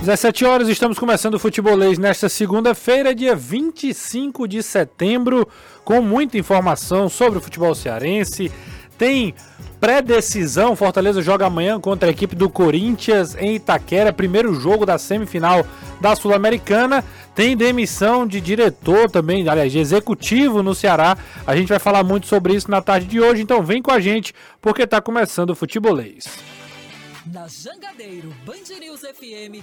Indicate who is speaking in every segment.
Speaker 1: 17 horas, estamos começando o Futebolês nesta segunda-feira, dia 25 de setembro, com muita informação sobre o futebol cearense. Tem pré-decisão, Fortaleza joga amanhã contra a equipe do Corinthians em Itaquera, primeiro jogo da semifinal da Sul-Americana. Tem demissão de diretor também, aliás, de executivo no Ceará. A gente vai falar muito sobre isso na tarde de hoje, então vem com a gente, porque está começando o Futebolês.
Speaker 2: Na Jangadeiro Band News FM,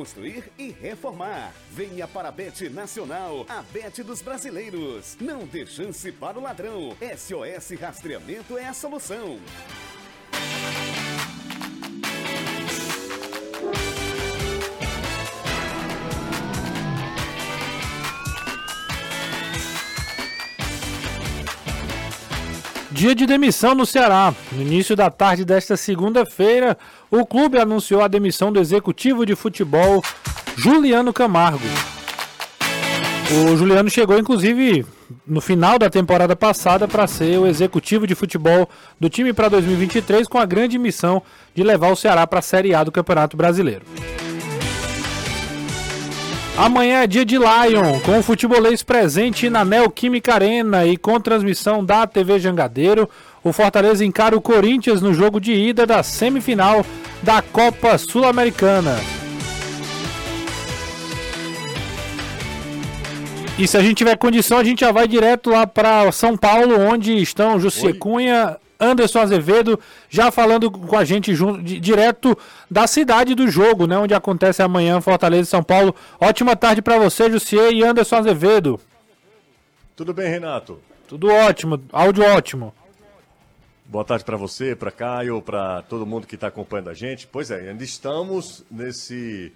Speaker 3: construir e reformar. Venha para a Bet Nacional, a Bet dos brasileiros. Não dê chance para o ladrão. SOS Rastreamento é a solução.
Speaker 1: Dia de demissão no Ceará. No início da tarde desta segunda-feira, o clube anunciou a demissão do executivo de futebol Juliano Camargo. O Juliano chegou, inclusive, no final da temporada passada para ser o executivo de futebol do time para 2023, com a grande missão de levar o Ceará para a Série A do Campeonato Brasileiro. Amanhã é dia de Lion, com o futebolês presente na Neoquímica Arena e com transmissão da TV Jangadeiro. O Fortaleza encara o Corinthians no jogo de ida da semifinal da Copa Sul-Americana. E se a gente tiver condição, a gente já vai direto lá para São Paulo, onde estão José Cunha, Anderson Azevedo, já falando com a gente junto, direto da cidade do jogo, né? Onde acontece amanhã Fortaleza e São Paulo. Ótima tarde para você, Jussier e Anderson Azevedo.
Speaker 4: Tudo bem, Renato?
Speaker 1: Tudo ótimo, áudio ótimo.
Speaker 4: Boa tarde para você, para Caio, para todo mundo que está acompanhando a gente. Pois é, ainda estamos nesse,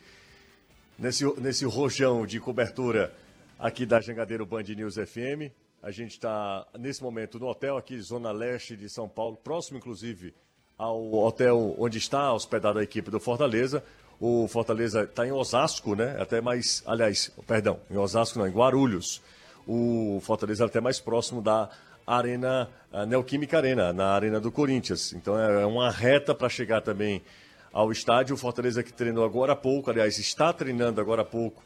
Speaker 4: nesse, nesse rojão de cobertura aqui da Jangadeiro Band News FM. A gente está, nesse momento, no hotel aqui, Zona Leste de São Paulo, próximo, inclusive, ao hotel onde está hospedada a equipe do Fortaleza. O Fortaleza está em Osasco, né? Até mais, aliás, perdão, em Osasco não, em Guarulhos. O Fortaleza é até mais próximo da Arena, Neoquímica Arena, na Arena do Corinthians. Então é uma reta para chegar também ao estádio. O Fortaleza que treinou agora há pouco, aliás, está treinando agora há pouco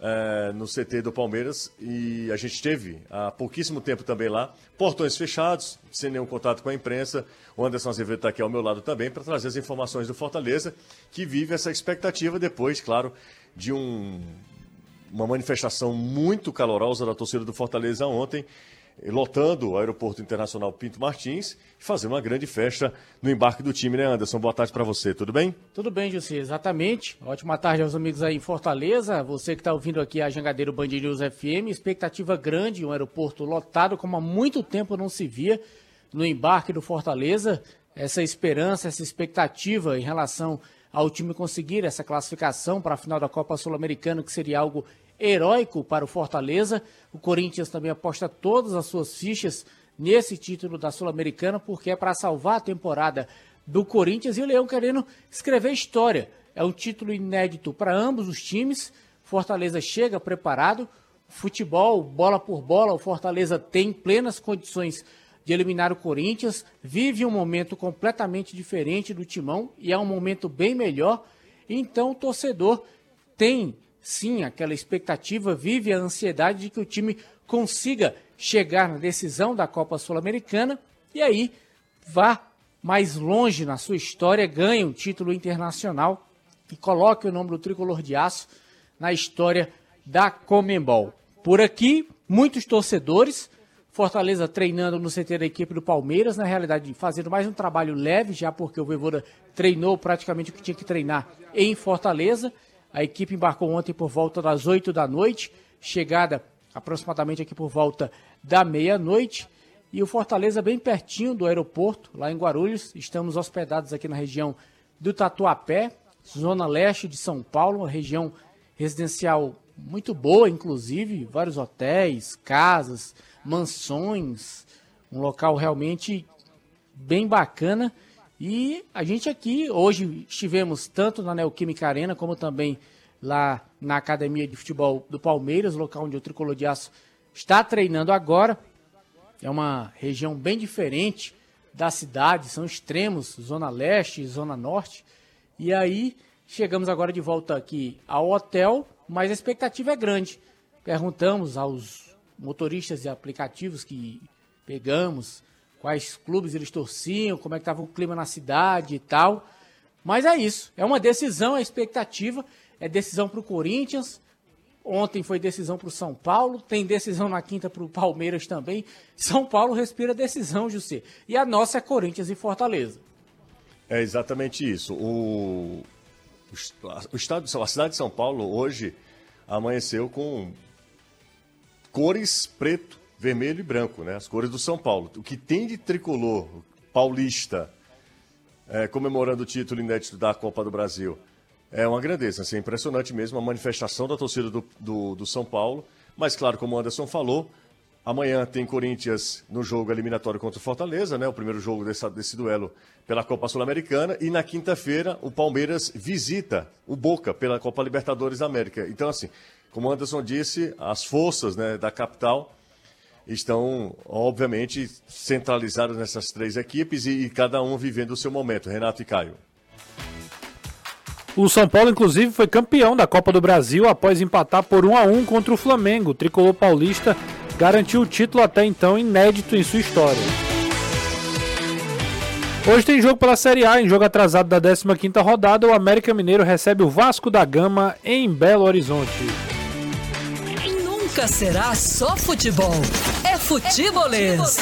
Speaker 4: é, no CT do Palmeiras e a gente teve há pouquíssimo tempo também lá, portões fechados, sem nenhum contato com a imprensa. O Anderson Azevedo está aqui ao meu lado também para trazer as informações do Fortaleza, que vive essa expectativa depois, claro, de um, uma manifestação muito calorosa da torcida do Fortaleza ontem lotando o Aeroporto Internacional Pinto Martins e fazer uma grande festa no embarque do time, né, Anderson? Boa tarde para você, tudo bem?
Speaker 5: Tudo bem, José, exatamente. Ótima tarde aos amigos aí em Fortaleza. Você que está ouvindo aqui a Jangadeiro Band News FM, expectativa grande, um aeroporto lotado, como há muito tempo não se via no embarque do Fortaleza. Essa esperança, essa expectativa em relação ao time conseguir essa classificação para a final da Copa Sul-Americana, que seria algo heróico para o Fortaleza. O Corinthians também aposta todas as suas fichas nesse título da Sul-Americana, porque é para salvar a temporada do Corinthians e o Leão querendo escrever história. É um título inédito para ambos os times. Fortaleza chega preparado. Futebol, bola por bola, o Fortaleza tem plenas condições de eliminar o Corinthians. Vive um momento completamente diferente do Timão e é um momento bem melhor. Então o torcedor tem sim aquela expectativa, vive a ansiedade de que o time consiga chegar na decisão da Copa Sul-Americana e aí vá mais longe na sua história, ganhe um título internacional e coloque o nome do tricolor de aço na história da Comembol. Por aqui, muitos torcedores, Fortaleza treinando no CT da equipe do Palmeiras, na realidade fazendo mais um trabalho leve, já porque o Voivoda treinou praticamente o que tinha que treinar em Fortaleza. A equipe embarcou ontem por volta das 8 da noite, chegada aproximadamente aqui por volta da meia-noite. E o Fortaleza bem pertinho do aeroporto, lá em Guarulhos. Estamos hospedados aqui na região do Tatuapé. zona leste de São Paulo, uma região residencial muito boa, inclusive, vários hotéis, casas, mansões, um local realmente bem bacana. E a gente aqui, hoje estivemos tanto na Neoquímica Arena, como também lá na Academia de Futebol do Palmeiras, local onde o Tricolor de Aço está treinando agora. É uma região bem diferente da cidade, são extremos, zona leste, zona norte. E aí chegamos agora de volta aqui ao hotel, mas a expectativa é grande. Perguntamos aos motoristas e aplicativos que pegamos quais clubes eles torciam, como é que estava o clima na cidade e tal. Mas é isso, é uma decisão, é expectativa, é decisão para o Corinthians. Ontem foi decisão para o São Paulo, tem decisão na quinta para o Palmeiras também. São Paulo respira decisão, José. E a nossa é Corinthians e Fortaleza.
Speaker 4: É exatamente isso. O, o, estado, a cidade de São Paulo hoje amanheceu com cores preto, vermelho e branco, né? As cores do São Paulo. O que tem de tricolor paulista é, comemorando o título inédito da Copa do Brasil é uma grandeza. Assim, é impressionante mesmo a manifestação da torcida do, do, do São Paulo. Mas, claro, como o Anderson falou, Amanhã tem Corinthians no jogo eliminatório contra o Fortaleza, né? O primeiro jogo desse, desse duelo pela Copa Sul-Americana. E na quinta-feira o Palmeiras visita o Boca pela Copa Libertadores da América. Então, assim, como Anderson disse, as forças né, da capital estão, obviamente, centralizadas nessas três equipes e, e cada um vivendo o seu momento. Renato e Caio.
Speaker 1: O São Paulo, inclusive, foi campeão da Copa do Brasil após empatar por 1 a 1 contra o Flamengo. O tricolor paulista garantiu o título até então inédito em sua história. Hoje tem jogo pela Série A, em jogo atrasado da 15ª rodada, o América Mineiro recebe o Vasco da Gama em Belo Horizonte.
Speaker 2: Nunca será só futebol, é futebolês.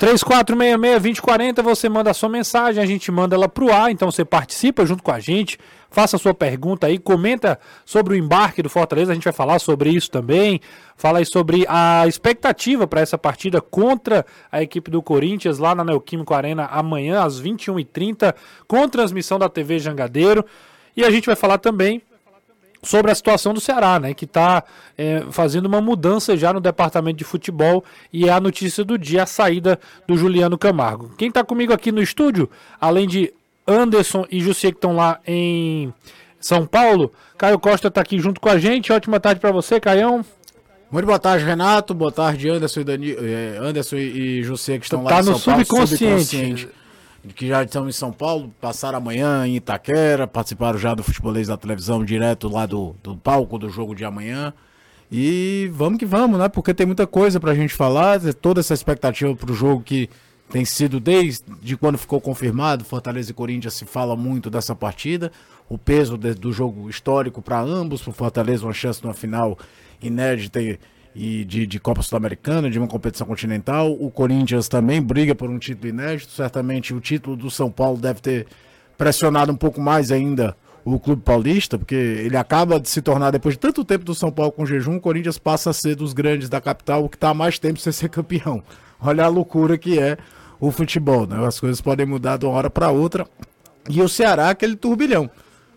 Speaker 1: 3466-2040, você manda a sua mensagem, a gente manda ela pro ar, então você participa junto com a gente, faça a sua pergunta aí, comenta sobre o embarque do Fortaleza, a gente vai falar sobre isso também, fala aí sobre a expectativa para essa partida contra a equipe do Corinthians lá na Neoquímico Arena amanhã às 21h30, com transmissão da TV Jangadeiro, e a gente vai falar também sobre a situação do Ceará, né, que está é, fazendo uma mudança já no departamento de futebol e é a notícia do dia a saída do Juliano Camargo. Quem está comigo aqui no estúdio, além de Anderson e Jussi que estão lá em São Paulo, Caio Costa está aqui junto com a gente. Ótima tarde para você, Caião.
Speaker 6: Muito boa tarde, Renato. Boa tarde, Anderson e, Dani... É, Anderson e José que estão
Speaker 1: tá
Speaker 6: lá em
Speaker 1: São
Speaker 6: Paulo.
Speaker 1: subconsciente.
Speaker 6: Que já estão em São Paulo, passaram amanhã em Itaquera, participaram já do futebolês da televisão direto lá do, do palco do jogo de amanhã. E vamos que vamos, né? Porque tem muita coisa pra gente falar, toda essa expectativa pro jogo que tem sido desde quando ficou confirmado, Fortaleza e Corinthians se fala muito dessa partida, o peso de, do jogo histórico para ambos, pro Fortaleza uma chance numa final inédita e de, de Copa Sul-Americana, de uma competição continental. O Corinthians também briga por um título inédito. Certamente o título do São Paulo deve ter pressionado um pouco mais ainda o Clube Paulista, porque ele acaba de se tornar, depois de tanto tempo do São Paulo com jejum, o Corinthians passa a ser dos grandes da capital, o que está há mais tempo sem ser campeão. Olha a loucura que é o futebol, né? As coisas podem mudar de uma hora para outra. E o Ceará, aquele turbilhão.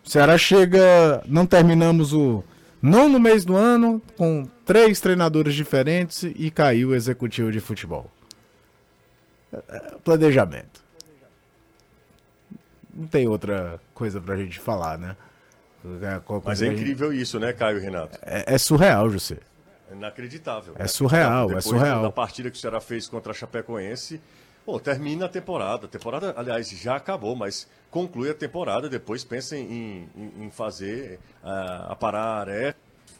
Speaker 6: O Ceará chega, não terminamos o não no mês do ano, com três treinadores diferentes e caiu o executivo de futebol. É, é, planejamento. Não tem outra coisa pra gente falar, né?
Speaker 4: Mas é incrível gente... isso, né, Caio Renato?
Speaker 6: É, é surreal, José.
Speaker 4: É inacreditável.
Speaker 6: É surreal, Depois é surreal.
Speaker 4: Da partida que o Ceará fez contra a Chapecoense, Termina a temporada. A temporada, aliás, já acabou, mas conclui a temporada. Depois pensa em, em, em fazer uh, a parar, é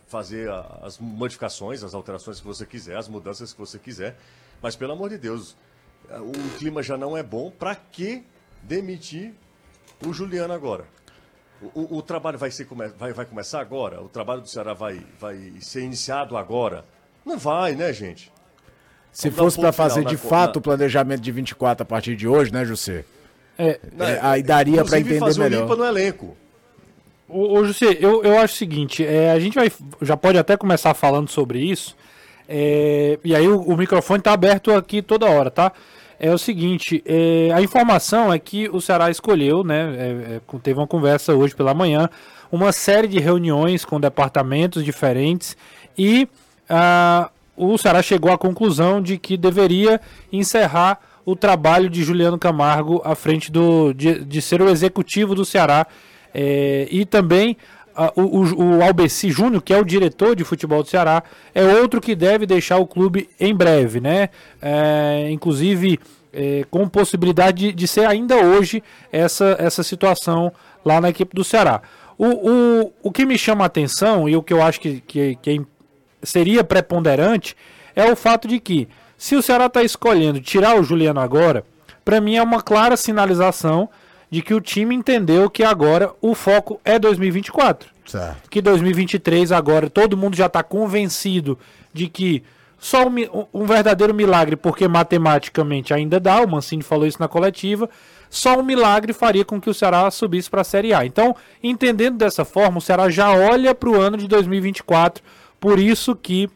Speaker 4: fazer a, as modificações, as alterações que você quiser, as mudanças que você quiser. Mas pelo amor de Deus, o clima já não é bom. Para que demitir o Juliano agora? O, o, o trabalho vai, ser, vai, vai começar agora? O trabalho do Ceará vai, vai ser iniciado agora? Não vai, né, gente?
Speaker 6: Se fosse para fazer de fato na... o planejamento de 24 a partir de hoje, né, José?
Speaker 4: É, é, aí daria para entender fazer melhor. limpa no elenco.
Speaker 1: Ô, ô José, eu, eu acho o seguinte, é, a gente vai, já pode até começar falando sobre isso, é, e aí o, o microfone está aberto aqui toda hora, tá? é o seguinte: é, a informação é que o Ceará escolheu, né? É, é, teve uma conversa hoje pela manhã, uma série de reuniões com departamentos diferentes e ah, o Ceará chegou à conclusão de que deveria encerrar o trabalho de Juliano Camargo à frente do, de, de ser o executivo do Ceará é, e também o, o, o Albeci Júnior, que é o diretor de futebol do Ceará, é outro que deve deixar o clube em breve, né? É, inclusive é, com possibilidade de, de, ser ainda hoje essa, essa situação lá na equipe do Ceará. O, o, o que me chama a atenção e o que eu acho que, que, que é seria preponderante é o fato de que, se o Ceará está escolhendo tirar o Juliano agora, para mim é uma clara sinalização de que o time entendeu que agora o foco é 2024. Certo. Que 2023 agora todo mundo já está convencido de que só um, um, verdadeiro milagre, porque matematicamente ainda dá, o Mancini falou isso na coletiva, só um milagre faria com que o Ceará subisse para a Série A. Então, entendendo dessa forma, o Ceará já olha para o ano de 2024, por isso que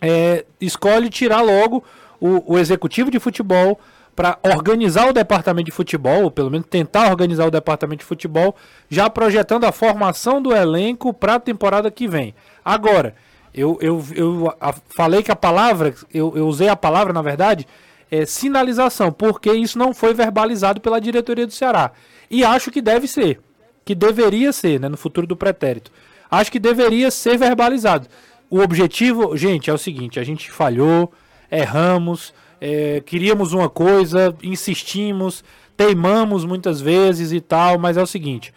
Speaker 1: é, escolhe tirar logo o, o executivo de futebol para organizar o departamento de futebol, ou pelo menos tentar organizar o departamento de futebol, já projetando a formação do elenco para a temporada que vem. Agora, eu, eu, eu a, falei que a palavra, eu, eu usei a palavra, na verdade, é sinalização, porque isso não foi verbalizado pela diretoria do Ceará. E acho que deve ser, que deveria ser, né, no futuro do pretérito. Acho que deveria ser verbalizado. O objetivo, gente, é o seguinte: a gente falhou, erramos é, queríamos uma coisa, insistimos, teimamos muitas vezes e tal, mas é o seguinte: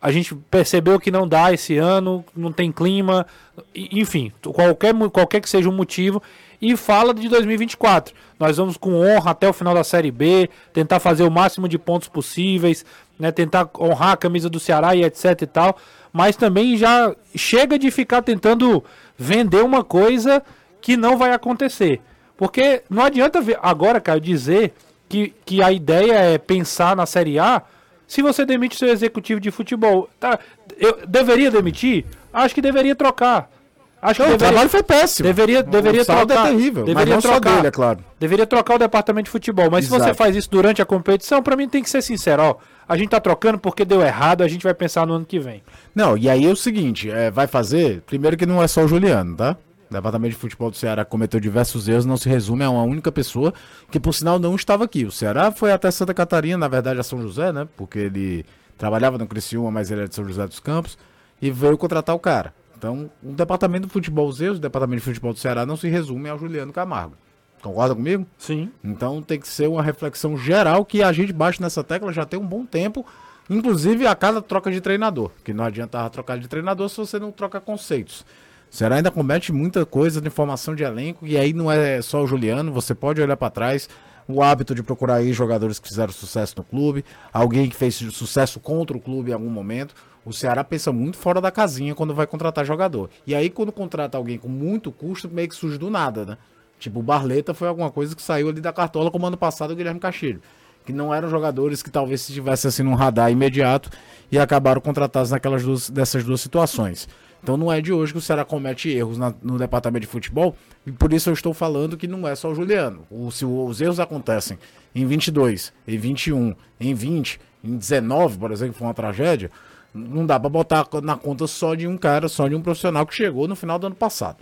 Speaker 1: a gente percebeu que não dá esse ano, não tem clima, enfim, qualquer, qualquer que seja o motivo, e fala de 2024. Nós vamos com honra até o final da Série B, tentar fazer o máximo de pontos possíveis, né, tentar honrar a camisa do Ceará e etc e tal, mas também já chega de ficar tentando vender uma coisa que não vai acontecer. Porque não adianta ver agora, cara, dizer que, que a ideia é pensar na Série A se você demite seu executivo de futebol. Tá, eu deveria demitir? Acho que deveria trocar. Acho que
Speaker 6: deveria, o trabalho foi péssimo.
Speaker 1: Deveria, deveria
Speaker 6: o
Speaker 1: trocar.
Speaker 6: é terrível,
Speaker 1: deveria trocar,
Speaker 6: dele, é claro.
Speaker 1: Deveria trocar o departamento de futebol. Mas Exato. se você faz isso durante a competição, para mim tem que ser sincero, ó. A gente tá trocando porque deu errado, a gente vai pensar no ano que vem.
Speaker 6: Não, e aí é o seguinte, é, vai fazer, primeiro que não é só o Juliano, tá? O Departamento de Futebol do Ceará cometeu diversos erros, não se resume a uma única pessoa, que por sinal não estava aqui. O Ceará foi até Santa Catarina, na verdade a São José, né? Porque ele trabalhava no Criciúma, mas ele era de São José dos Campos, e veio contratar o cara. Então, o Departamento de Futebol, os erros do Departamento de Futebol do Ceará não se resume ao Juliano Camargo. Concorda comigo?
Speaker 1: Sim.
Speaker 6: Então tem que ser uma reflexão geral que a gente baixa nessa tecla já tem um bom tempo, inclusive a cada troca de treinador. Que não adianta trocar de treinador se você não troca conceitos. O Ceará ainda comete muita coisa de formação de elenco, e aí não é só o Juliano, você pode olhar para trás, o hábito de procurar aí jogadores que fizeram sucesso no clube, alguém que fez sucesso contra o clube em algum momento. O Ceará pensa muito fora da casinha quando vai contratar jogador. E aí, quando contrata alguém com muito custo, meio que surge do nada, né? Tipo, o Barleta foi alguma coisa que saiu ali da cartola, como ano passado o Guilherme Castilho. Que não eram jogadores que talvez estivessem assim num radar imediato e acabaram contratados naquelas duas, dessas duas situações. Então não é de hoje que o Ceará comete erros na, no departamento de futebol, e por isso eu estou falando que não é só o Juliano. O, se os erros acontecem em 22, em 21, em 20, em 19, por exemplo, foi uma tragédia, não dá para botar na conta só de um cara, só de um profissional que chegou no final do ano passado.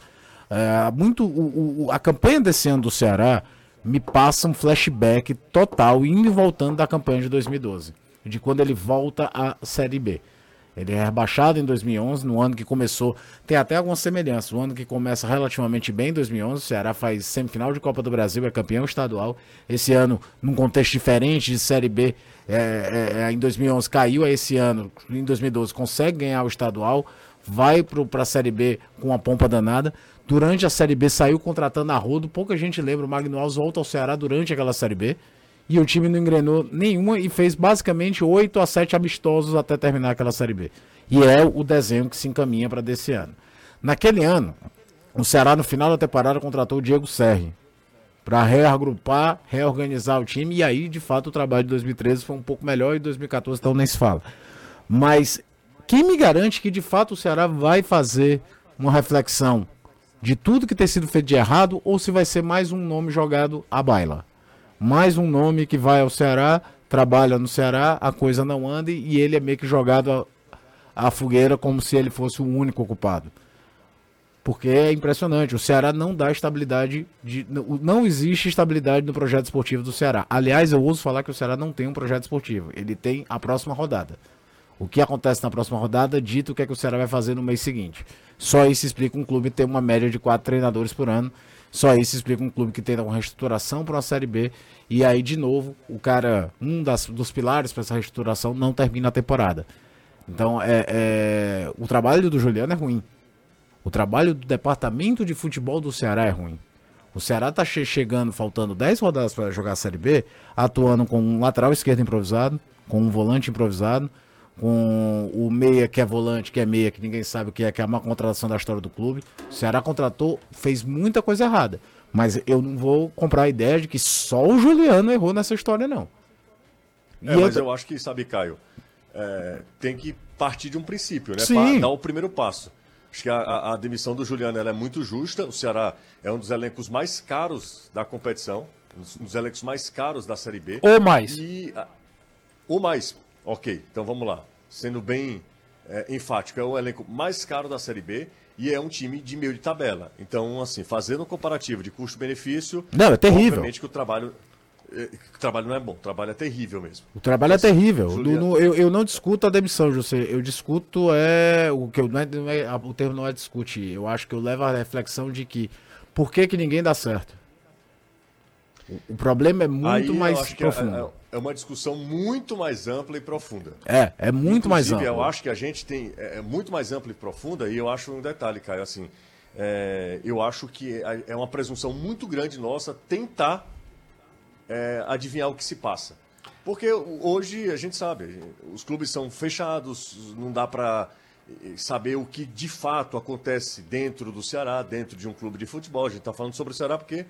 Speaker 6: É, muito o, o, a campanha desse ano do Ceará me passa um flashback total, indo e voltando da campanha de 2012, de quando ele volta à Série B. Ele é rebaixado em 2011, no ano que começou, tem até alguma semelhança. O ano que começa relativamente bem, 2011, o Ceará faz semifinal de Copa do Brasil, é campeão estadual. Esse ano, num contexto diferente de Série B, é, é, é em 2011 caiu, esse ano, em 2012, consegue ganhar o estadual, vai para a Série B com uma pompa danada. Durante a Série B saiu contratando a rodo, pouca gente lembra, o Magno Alves volta ao Ceará durante aquela Série B e o time não engrenou nenhuma e fez basicamente 8 a 7 amistosos até terminar aquela Série B. E é o desenho que se encaminha para desse ano. Naquele ano, o Ceará no final da temporada contratou o Diego Serri para reagrupar, reorganizar o time e aí, de fato, o trabalho de 2013 foi um pouco melhor e 2014 então nem se fala. Mas quem me garante que de fato o Ceará vai fazer uma reflexão de tudo que tem sido feito de errado ou se vai ser mais um nome jogado à baila? mais um nome que vai ao Ceará, trabalha no Ceará, a coisa não anda e ele é meio que jogado à, fogueira como se ele fosse o único ocupado. Porque é impressionante, o Ceará não dá estabilidade, de, não existe estabilidade no projeto esportivo do Ceará. Aliás, eu ouso falar que o Ceará não tem um projeto esportivo, ele tem a próxima rodada. O que acontece na próxima rodada, dito o que, é que o Ceará vai fazer no mês seguinte. Só isso explica um clube ter uma média de quatro treinadores por ano. Só isso explica um clube que tem uma reestruturação para uma Série B. E aí, de novo, o cara, um das, dos pilares para essa reestruturação, não termina a temporada. Então, é, é, o trabalho do Juliano é ruim. O trabalho do departamento de futebol do Ceará é ruim. O Ceará está che chegando, faltando 10 rodadas para jogar a Série B, atuando com um lateral esquerdo improvisado, com um volante improvisado, com o meia que é volante, que é meia, que ninguém sabe o que é, que é a maior contratação da história do clube. O Ceará contratou, fez muita coisa errada. Mas eu não vou comprar a ideia de que só o Juliano errou nessa história, não.
Speaker 4: É, mas eu... eu acho que, sabe, Caio, é, tem que partir de um princípio, né? Para dar o primeiro passo. Acho que a, a, a demissão do Juliano é muito justa. O Ceará é um dos elencos mais caros da competição, um dos elencos mais caros da Série B.
Speaker 1: Ou mais.
Speaker 4: E, ou mais, Ok, então vamos lá. Sendo bem é, enfático, é o elenco mais caro da Série B e é um time de meio de tabela. Então, assim, fazendo um comparativo de custo-benefício.
Speaker 6: Não, é terrível.
Speaker 4: Obviamente que o trabalho. É, o trabalho não é bom, o trabalho é terrível mesmo.
Speaker 6: O trabalho é assim, é terrível. Juliano... eu, eu não discuto a demissão, José. Eu discuto é. O que eu, não é, não é, o termo não é discutir. Eu acho que eu levo a reflexão de que por que, que ninguém dá certo? O, o problema é muito Aí, mais profundo. É,
Speaker 4: é uma discussão muito mais ampla e profunda.
Speaker 6: É, é muito Inclusive, mais ampla.
Speaker 4: Eu acho que a gente tem. É, é muito mais ampla e profunda, e eu acho um detalhe, Caio, assim. É, eu acho que é, é uma presunção muito grande nossa tentar é, adivinhar o que se passa. Porque hoje a gente sabe, os clubes são fechados, não dá para eh, saber o que de fato acontece dentro do Ceará, dentro de um clube de futebol. A gente está falando sobre o Ceará porque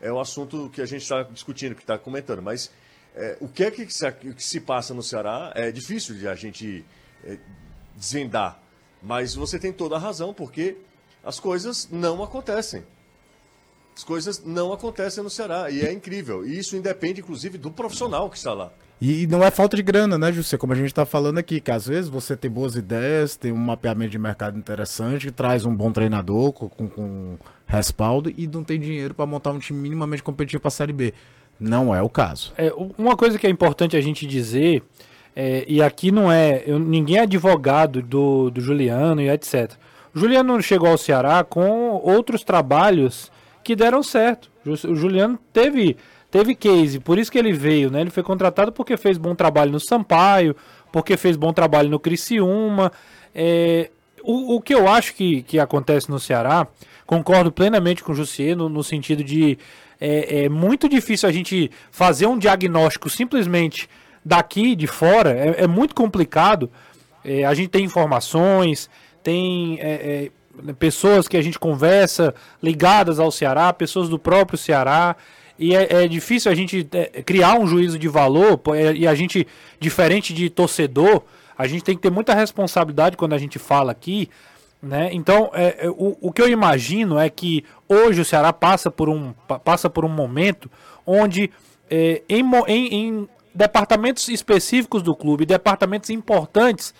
Speaker 4: é o assunto que a gente está discutindo, que está comentando. Mas é, o que é que se, que se, passa no Ceará é difícil de a gente é, desvendar. Mas você tem toda a razão, porque as coisas não acontecem. As coisas não acontecem no Ceará. E é incrível. E isso independe, inclusive, do profissional que está lá.
Speaker 6: E não é falta de grana, né, José? Como a gente está falando aqui, que às vezes você tem boas ideias, tem um mapeamento de mercado interessante, traz um bom treinador com, com, com respaldo e não tem dinheiro para montar um time minimamente competitivo para a Série B. Não é o caso.
Speaker 1: É, uma coisa que é importante a gente dizer, é, e aqui não é. Eu, ninguém é advogado do, do Juliano e etc. O Juliano chegou ao Ceará com outros trabalhos que deram certo. O Juliano teve, teve case, por isso que ele veio, né? Ele foi contratado porque fez bom trabalho no Sampaio, porque fez bom trabalho no Criciúma. É, o, o que eu acho que, que acontece no Ceará, concordo plenamente com o Jussier no, no sentido de é, é muito difícil a gente fazer um diagnóstico simplesmente daqui, de fora, é, é muito complicado. É, a gente tem informações, tem é, é, pessoas que a gente conversa ligadas ao Ceará, pessoas do próprio Ceará. E é, é difícil a gente é, criar um juízo de valor, e a gente, diferente de torcedor, a gente tem que ter muita responsabilidade quando a gente fala aqui, né? Então, é, é, o, o que eu imagino é que hoje o Ceará passa por um, passa por um momento onde, é, em, em, em, departamentos específicos do clube, departamentos importantes,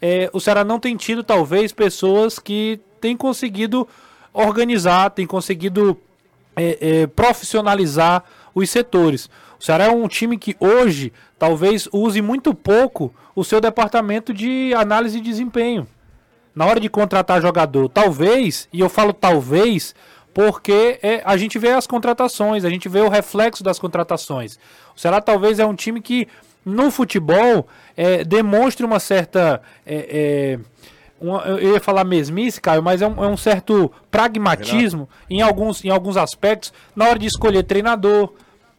Speaker 1: é, o Ceará não tem tido, talvez, pessoas que têm conseguido organizar, têm conseguido é, é, profissionalizar os setores. O Ceará é um time que hoje talvez use muito pouco o seu departamento de análise de desempenho na hora de contratar jogador, talvez, e eu falo talvez, porque é, a gente vê as contratações, a gente vê o reflexo das contratações. O Ceará talvez é um time que no futebol é, demonstre uma certa. É, é uma, eu ia falar mesmice, Caio, mas é um, é um certo pragmatismo em alguns, em alguns aspectos na hora de escolher treinador,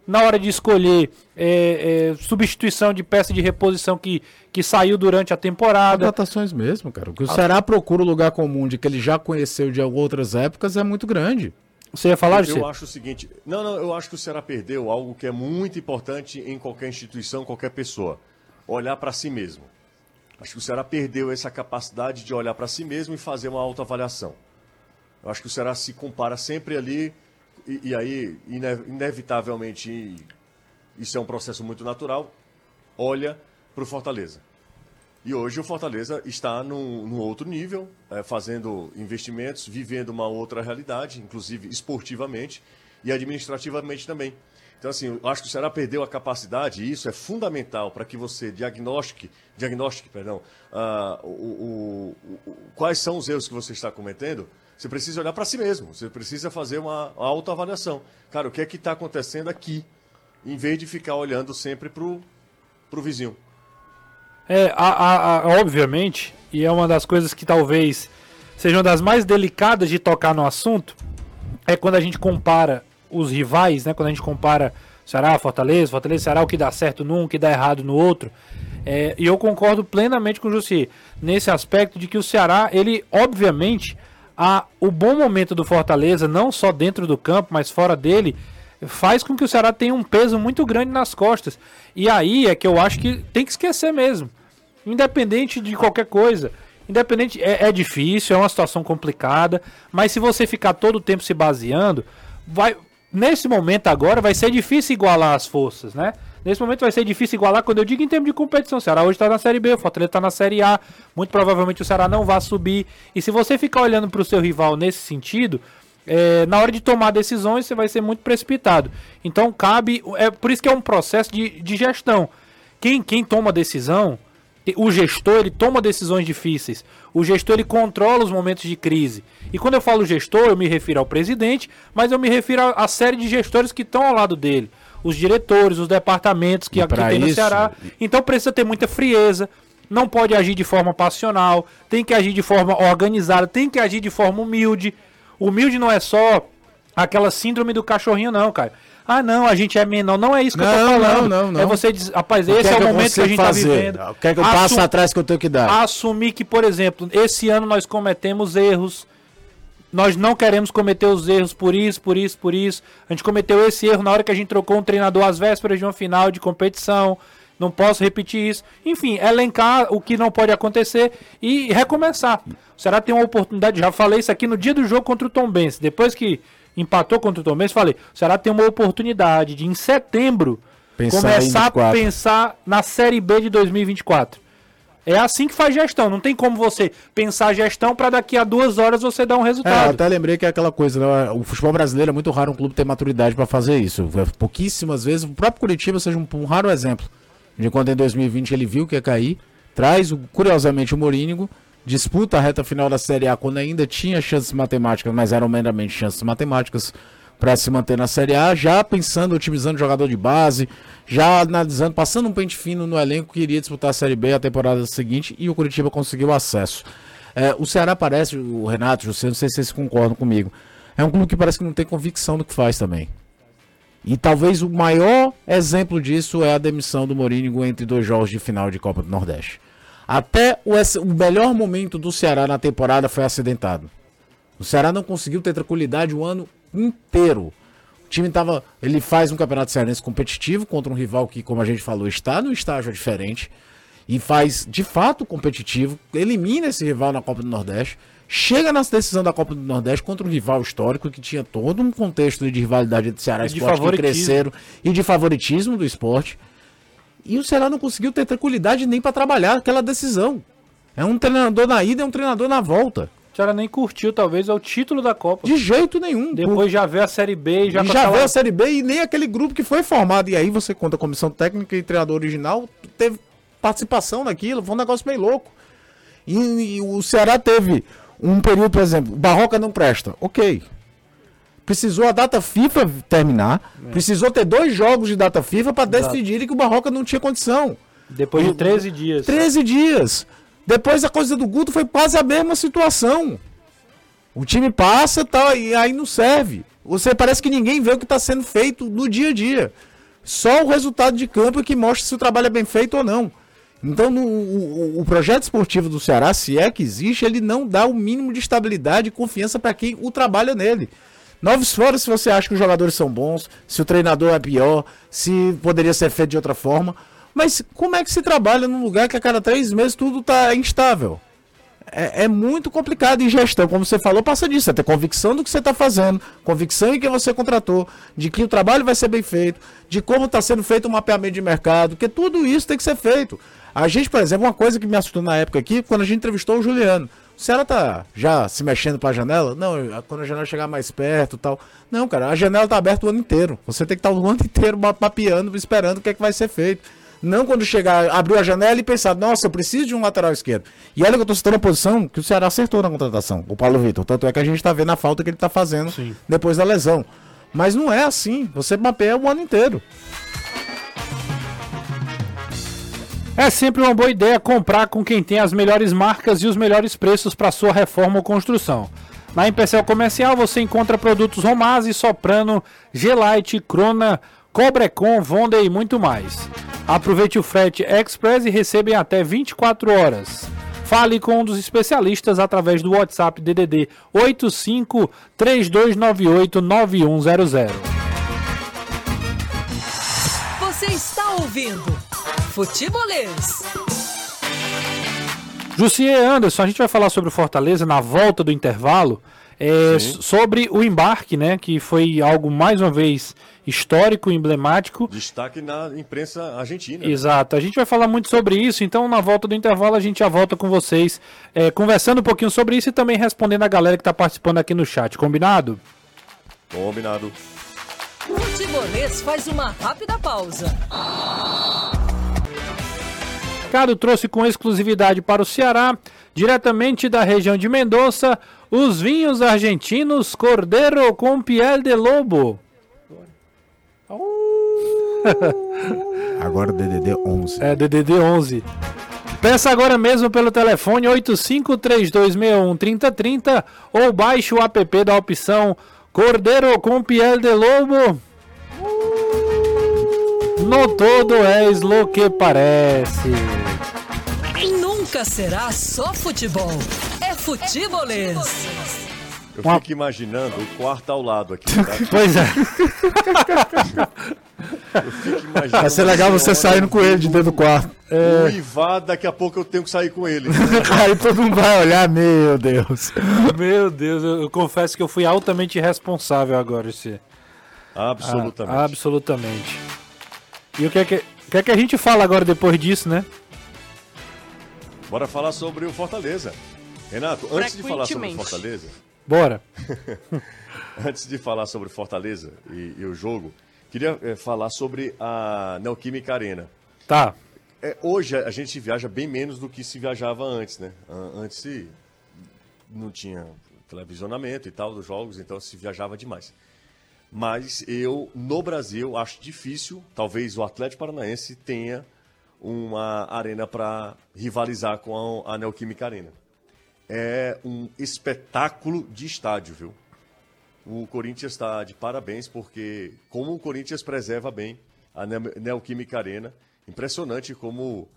Speaker 1: na hora de escolher é, é, substituição de peça de reposição que, que saiu durante a temporada.
Speaker 6: Adaptações mesmo, cara. O que o ah. Ceará procura o lugar comum de que ele já conheceu de outras épocas é muito grande.
Speaker 1: Você ia falar,
Speaker 4: Eu, eu acho o seguinte. Não, não, eu acho que o Ceará perdeu algo que é muito importante em qualquer instituição, qualquer pessoa. Olhar para si mesmo. Acho que o Ceará perdeu essa capacidade de olhar para si mesmo e fazer uma autoavaliação. Eu acho que o Ceará se compara sempre ali e, e aí, ine inevitavelmente, isso é um processo muito natural, olha para o Fortaleza. E hoje o Fortaleza está num, num outro nível, é, fazendo investimentos, vivendo uma outra realidade, inclusive esportivamente e administrativamente também. Então, assim, eu acho que o Ceará perdeu a capacidade, e isso é fundamental para que você diagnostique, diagnostique perdão, uh, o, o, o, quais são os erros que você está cometendo. Você precisa olhar para si mesmo, você precisa fazer uma, uma autoavaliação. Cara, o que é que está acontecendo aqui? Em vez de ficar olhando sempre para o vizinho.
Speaker 1: É, a, a, a, obviamente, e é uma das coisas que talvez sejam das mais delicadas de tocar no assunto, é quando a gente compara os rivais, né? Quando a gente compara Ceará, Fortaleza, Fortaleza, Ceará, o que dá certo num, o que dá errado no outro. É, e eu concordo plenamente com o Jussi nesse aspecto de que o Ceará, ele, obviamente, a, o bom momento do Fortaleza, não só dentro do campo, mas fora dele, faz com que o Ceará tenha um peso muito grande nas costas. E aí é que eu acho que tem que esquecer mesmo. Independente de qualquer coisa. Independente, é, é difícil, é uma situação complicada, mas se você ficar todo o tempo se baseando, vai, nesse momento agora vai ser difícil igualar as forças, né? Nesse momento vai ser difícil igualar quando eu digo em termos de competição. O Ceará hoje está na Série B, o Fortaleza está na Série A. Muito provavelmente o Ceará não vai subir. E se você ficar olhando para o seu rival nesse sentido, é, na hora de tomar decisões você vai ser muito precipitado. Então cabe. É por isso que é um processo de, de gestão. Quem, quem toma decisão o gestor ele toma decisões difíceis. O gestor ele controla os momentos de crise. E quando eu falo gestor, eu me refiro ao presidente, mas eu me refiro à série de gestores que estão ao lado dele. Os diretores, os departamentos que aqui tem no isso... Ceará. Então precisa ter muita frieza. Não pode agir de forma passional. Tem que agir de forma organizada. Tem que agir de forma humilde. Humilde não é só aquela síndrome do cachorrinho, não, cara. Ah, não, a gente é menor. Não é isso que não, eu tô falando. Não, não, não. É você dizer, rapaz, esse é, é, o momento que a gente tá fazer? vivendo.
Speaker 6: O que é que eu Assum... passo atrás que eu tenho que dar?
Speaker 1: Assumir que, por exemplo, esse ano nós cometemos erros. Nós não queremos cometer os erros por isso, por isso, por isso. A gente cometeu esse erro na hora que a gente trocou um treinador às vésperas de uma final de competição. Não posso repetir isso. Enfim, elencar o que não pode acontecer e recomeçar. O Ceará tem uma oportunidade, já falei isso aqui no dia do jogo contra o Tom Benz. Depois que empatou contra o Tombense, falei, o Ceará tem uma oportunidade de em setembro pensar começar a pensar na Série B de 2024. É assim que faz gestão. Não tem como você pensar gestão para daqui a duas horas você dar um resultado. É,
Speaker 6: até lembrei que é aquela coisa, né? O futebol brasileiro é muito raro um clube ter maturidade para fazer isso. É, pouquíssimas vezes, o próprio Curitiba seja um, um, raro exemplo. De quando em 2020 ele viu que ia cair, traz, curiosamente, o Morínigo disputa a reta final da Série A quando ainda tinha chances matemáticas, mas eram meramente chances matemáticas para se manter na Série A, já pensando, otimizando jogador de base, já analisando, passando um pente fino no elenco que iria disputar a Série B a temporada seguinte e o Curitiba conseguiu acesso. É, o Ceará parece, o Renato, você não sei se vocês concordam comigo, é um clube que parece que não tem convicção do que faz também. E talvez o maior exemplo disso é a demissão do Morínigo entre dois jogos de final de Copa do Nordeste. Até o, o melhor momento do Ceará na temporada foi acidentado. O Ceará não conseguiu ter tranquilidade o ano inteiro. O time tava. Ele faz um campeonato cearense competitivo contra um rival que, como a gente falou, está no estágio diferente. E faz de fato competitivo. Elimina esse rival na Copa do Nordeste. Chega na decisão da Copa do Nordeste contra um rival histórico que tinha todo um contexto de rivalidade entre Ceará e Esporte que cresceram e de favoritismo do esporte. E o Ceará não conseguiu ter tranquilidade nem para trabalhar aquela decisão. É um treinador na ida e um treinador na volta.
Speaker 1: O Ceará nem curtiu, talvez, é o título da Copa.
Speaker 6: De jeito nenhum.
Speaker 1: Depois por... já vê a Série B
Speaker 6: já... Já vê a Série B e nem aquele grupo que foi formado. E aí você conta a comissão técnica e treinador original, teve participação naquilo, foi um negócio meio louco. E, e o Ceará teve um período, por exemplo, Barroca não presta. Ok, Precisou a data FIFA terminar. É. Precisou ter dois jogos de data FIFA para decidirem que o Barroca não tinha condição.
Speaker 1: Depois de 13 dias.
Speaker 6: 13 dias. Depois a coisa do Guto foi quase a mesma situação. O time passa tá, e aí não serve. Você parece que ninguém vê o que está sendo feito no dia a dia. Só o resultado de campo é que mostra se o trabalho é bem feito ou não. Então, no, o, o, projeto esportivo do Ceará, se é que existe, ele não dá o mínimo de estabilidade e confiança para quem o trabalha nele. Novos fora se você acha que os jogadores são bons, se o treinador é pior, se poderia ser feito de outra forma. Mas como é que se trabalha num lugar que a cada três meses tudo está instável? é, é muito complicado em gestão. Como você falou, passa disso. Você ter convicção do que você está fazendo, convicção em quem você contratou, de que o trabalho vai ser bem feito, de como está sendo feito o mapeamento de mercado, porque tudo isso tem que ser feito. A gente, por exemplo, uma coisa que me assustou na época aqui, quando a gente entrevistou o Juliano. O Ceará tá já se mexendo para a janela? Não, quando a janela chegar mais perto tal. Não, cara, a janela tá aberta o ano inteiro. Você tem que estar tá o ano inteiro mapeando, esperando o que é que vai ser feito. Não quando chegar, abrir a janela e pensar, nossa, eu preciso de um lateral esquerdo. E olha que eu tô citando a posição que o Ceará acertou na contratação, o Paulo Vitor. Tanto é que a gente tá vendo a falta que ele tá fazendo Sim. depois da lesão. Mas não é assim. Você mapeia o ano inteiro.
Speaker 1: É sempre uma boa ideia comprar com quem tem as melhores marcas e os melhores preços para sua reforma ou construção. Na Empecel Comercial você encontra produtos Romase, Soprano, Gelite, Crona, Cobrecon, Vonda e muito mais. Aproveite o frete Express e receba em até 24 horas. Fale com um dos especialistas através do WhatsApp DDD 85 3298 9100.
Speaker 2: Você está ouvindo Futebolês.
Speaker 1: Jussier Anderson, a gente vai falar sobre o Fortaleza na volta do intervalo. É, sobre o embarque, né? Que foi algo mais uma vez histórico, emblemático.
Speaker 4: Destaque na imprensa argentina.
Speaker 1: Exato. A gente vai falar muito sobre isso, então na volta do intervalo a gente já volta com vocês, é, conversando um pouquinho sobre isso e também respondendo a galera que está participando aqui no chat. Combinado?
Speaker 4: Combinado.
Speaker 2: O futebolês faz uma rápida pausa.
Speaker 1: Mercado trouxe com exclusividade para o Ceará, diretamente da região de Mendoza, os vinhos argentinos Cordeiro com Piel de Lobo.
Speaker 6: Agora DDD 11.
Speaker 1: É, DDD 11. Peça agora mesmo pelo telefone 8532613030 ou baixe o app da opção Cordeiro com Piel de Lobo. No todo és lo que parece.
Speaker 2: Nunca será só futebol. É futebolês.
Speaker 4: Eu fico imaginando o quarto ao lado aqui. Tá?
Speaker 1: Pois é.
Speaker 6: Eu fico imaginando. Vai ser legal você saindo com ele de dentro do quarto.
Speaker 4: É... O Ivar, daqui a pouco eu tenho que sair com ele.
Speaker 6: Aí todo mundo vai olhar, meu Deus.
Speaker 1: Meu Deus, eu, eu confesso que eu fui altamente responsável agora, esse.
Speaker 4: Absolutamente.
Speaker 1: Ah, absolutamente. E o que é que, o que é que a gente fala agora depois disso, né?
Speaker 4: Bora falar sobre o Fortaleza. Renato, antes de falar sobre o Fortaleza.
Speaker 1: Bora!
Speaker 4: antes de falar sobre Fortaleza e, e o jogo, queria é, falar sobre a Neoquímica Arena.
Speaker 1: Tá.
Speaker 4: É, hoje a gente viaja bem menos do que se viajava antes, né? Antes não tinha televisionamento e tal dos jogos, então se viajava demais mas eu, no Brasil, acho difícil, talvez o Atlético Paranaense tenha uma arena para rivalizar com a, Neoquímica Arena. É um espetáculo de estádio, viu? O Corinthians está de parabéns porque como o Corinthians preserva bem a Neoquímica Arena, impressionante como